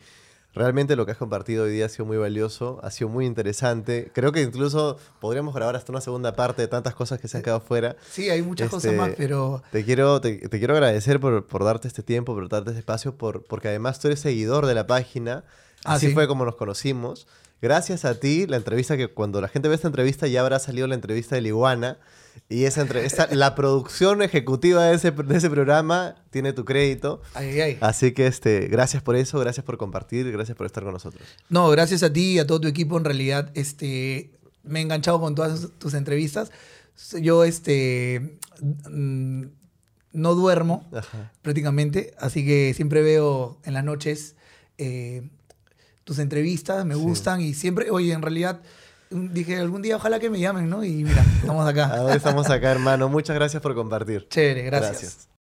B: realmente lo que has compartido hoy día ha sido muy valioso, ha sido muy interesante. Creo que incluso podríamos grabar hasta una segunda parte de tantas cosas que se han quedado fuera.
A: Sí, hay muchas cosas
B: Este,
A: más, pero
B: Te quiero, te, te quiero agradecer por, por darte este tiempo, por darte este espacio, por, porque además tú eres seguidor de la página.
A: Ah,
B: Así
A: ¿sí?
B: fue como nos conocimos. Gracias a ti, la entrevista que cuando la gente ve esta entrevista ya habrá salido la entrevista de Iguana. Y esa entrevista, la producción ejecutiva de ese, de ese programa tiene tu crédito.
A: ay, ay.
B: Así que este, gracias por eso, gracias por compartir, gracias por estar con nosotros.
A: No, gracias a ti y a todo tu equipo. En realidad, este, me he enganchado con todas tus entrevistas. Yo, este, mm, no duermo
B: Ajá.
A: prácticamente, así que siempre veo en las noches eh, tus entrevistas, me
B: Sí.
A: gustan y siempre, oye, en realidad dije algún día ojalá que me llamen, ¿no? Y mira, estamos acá.
B: Ahora estamos acá, hermano. Muchas gracias por compartir.
A: Chévere, gracias.
B: Gracias.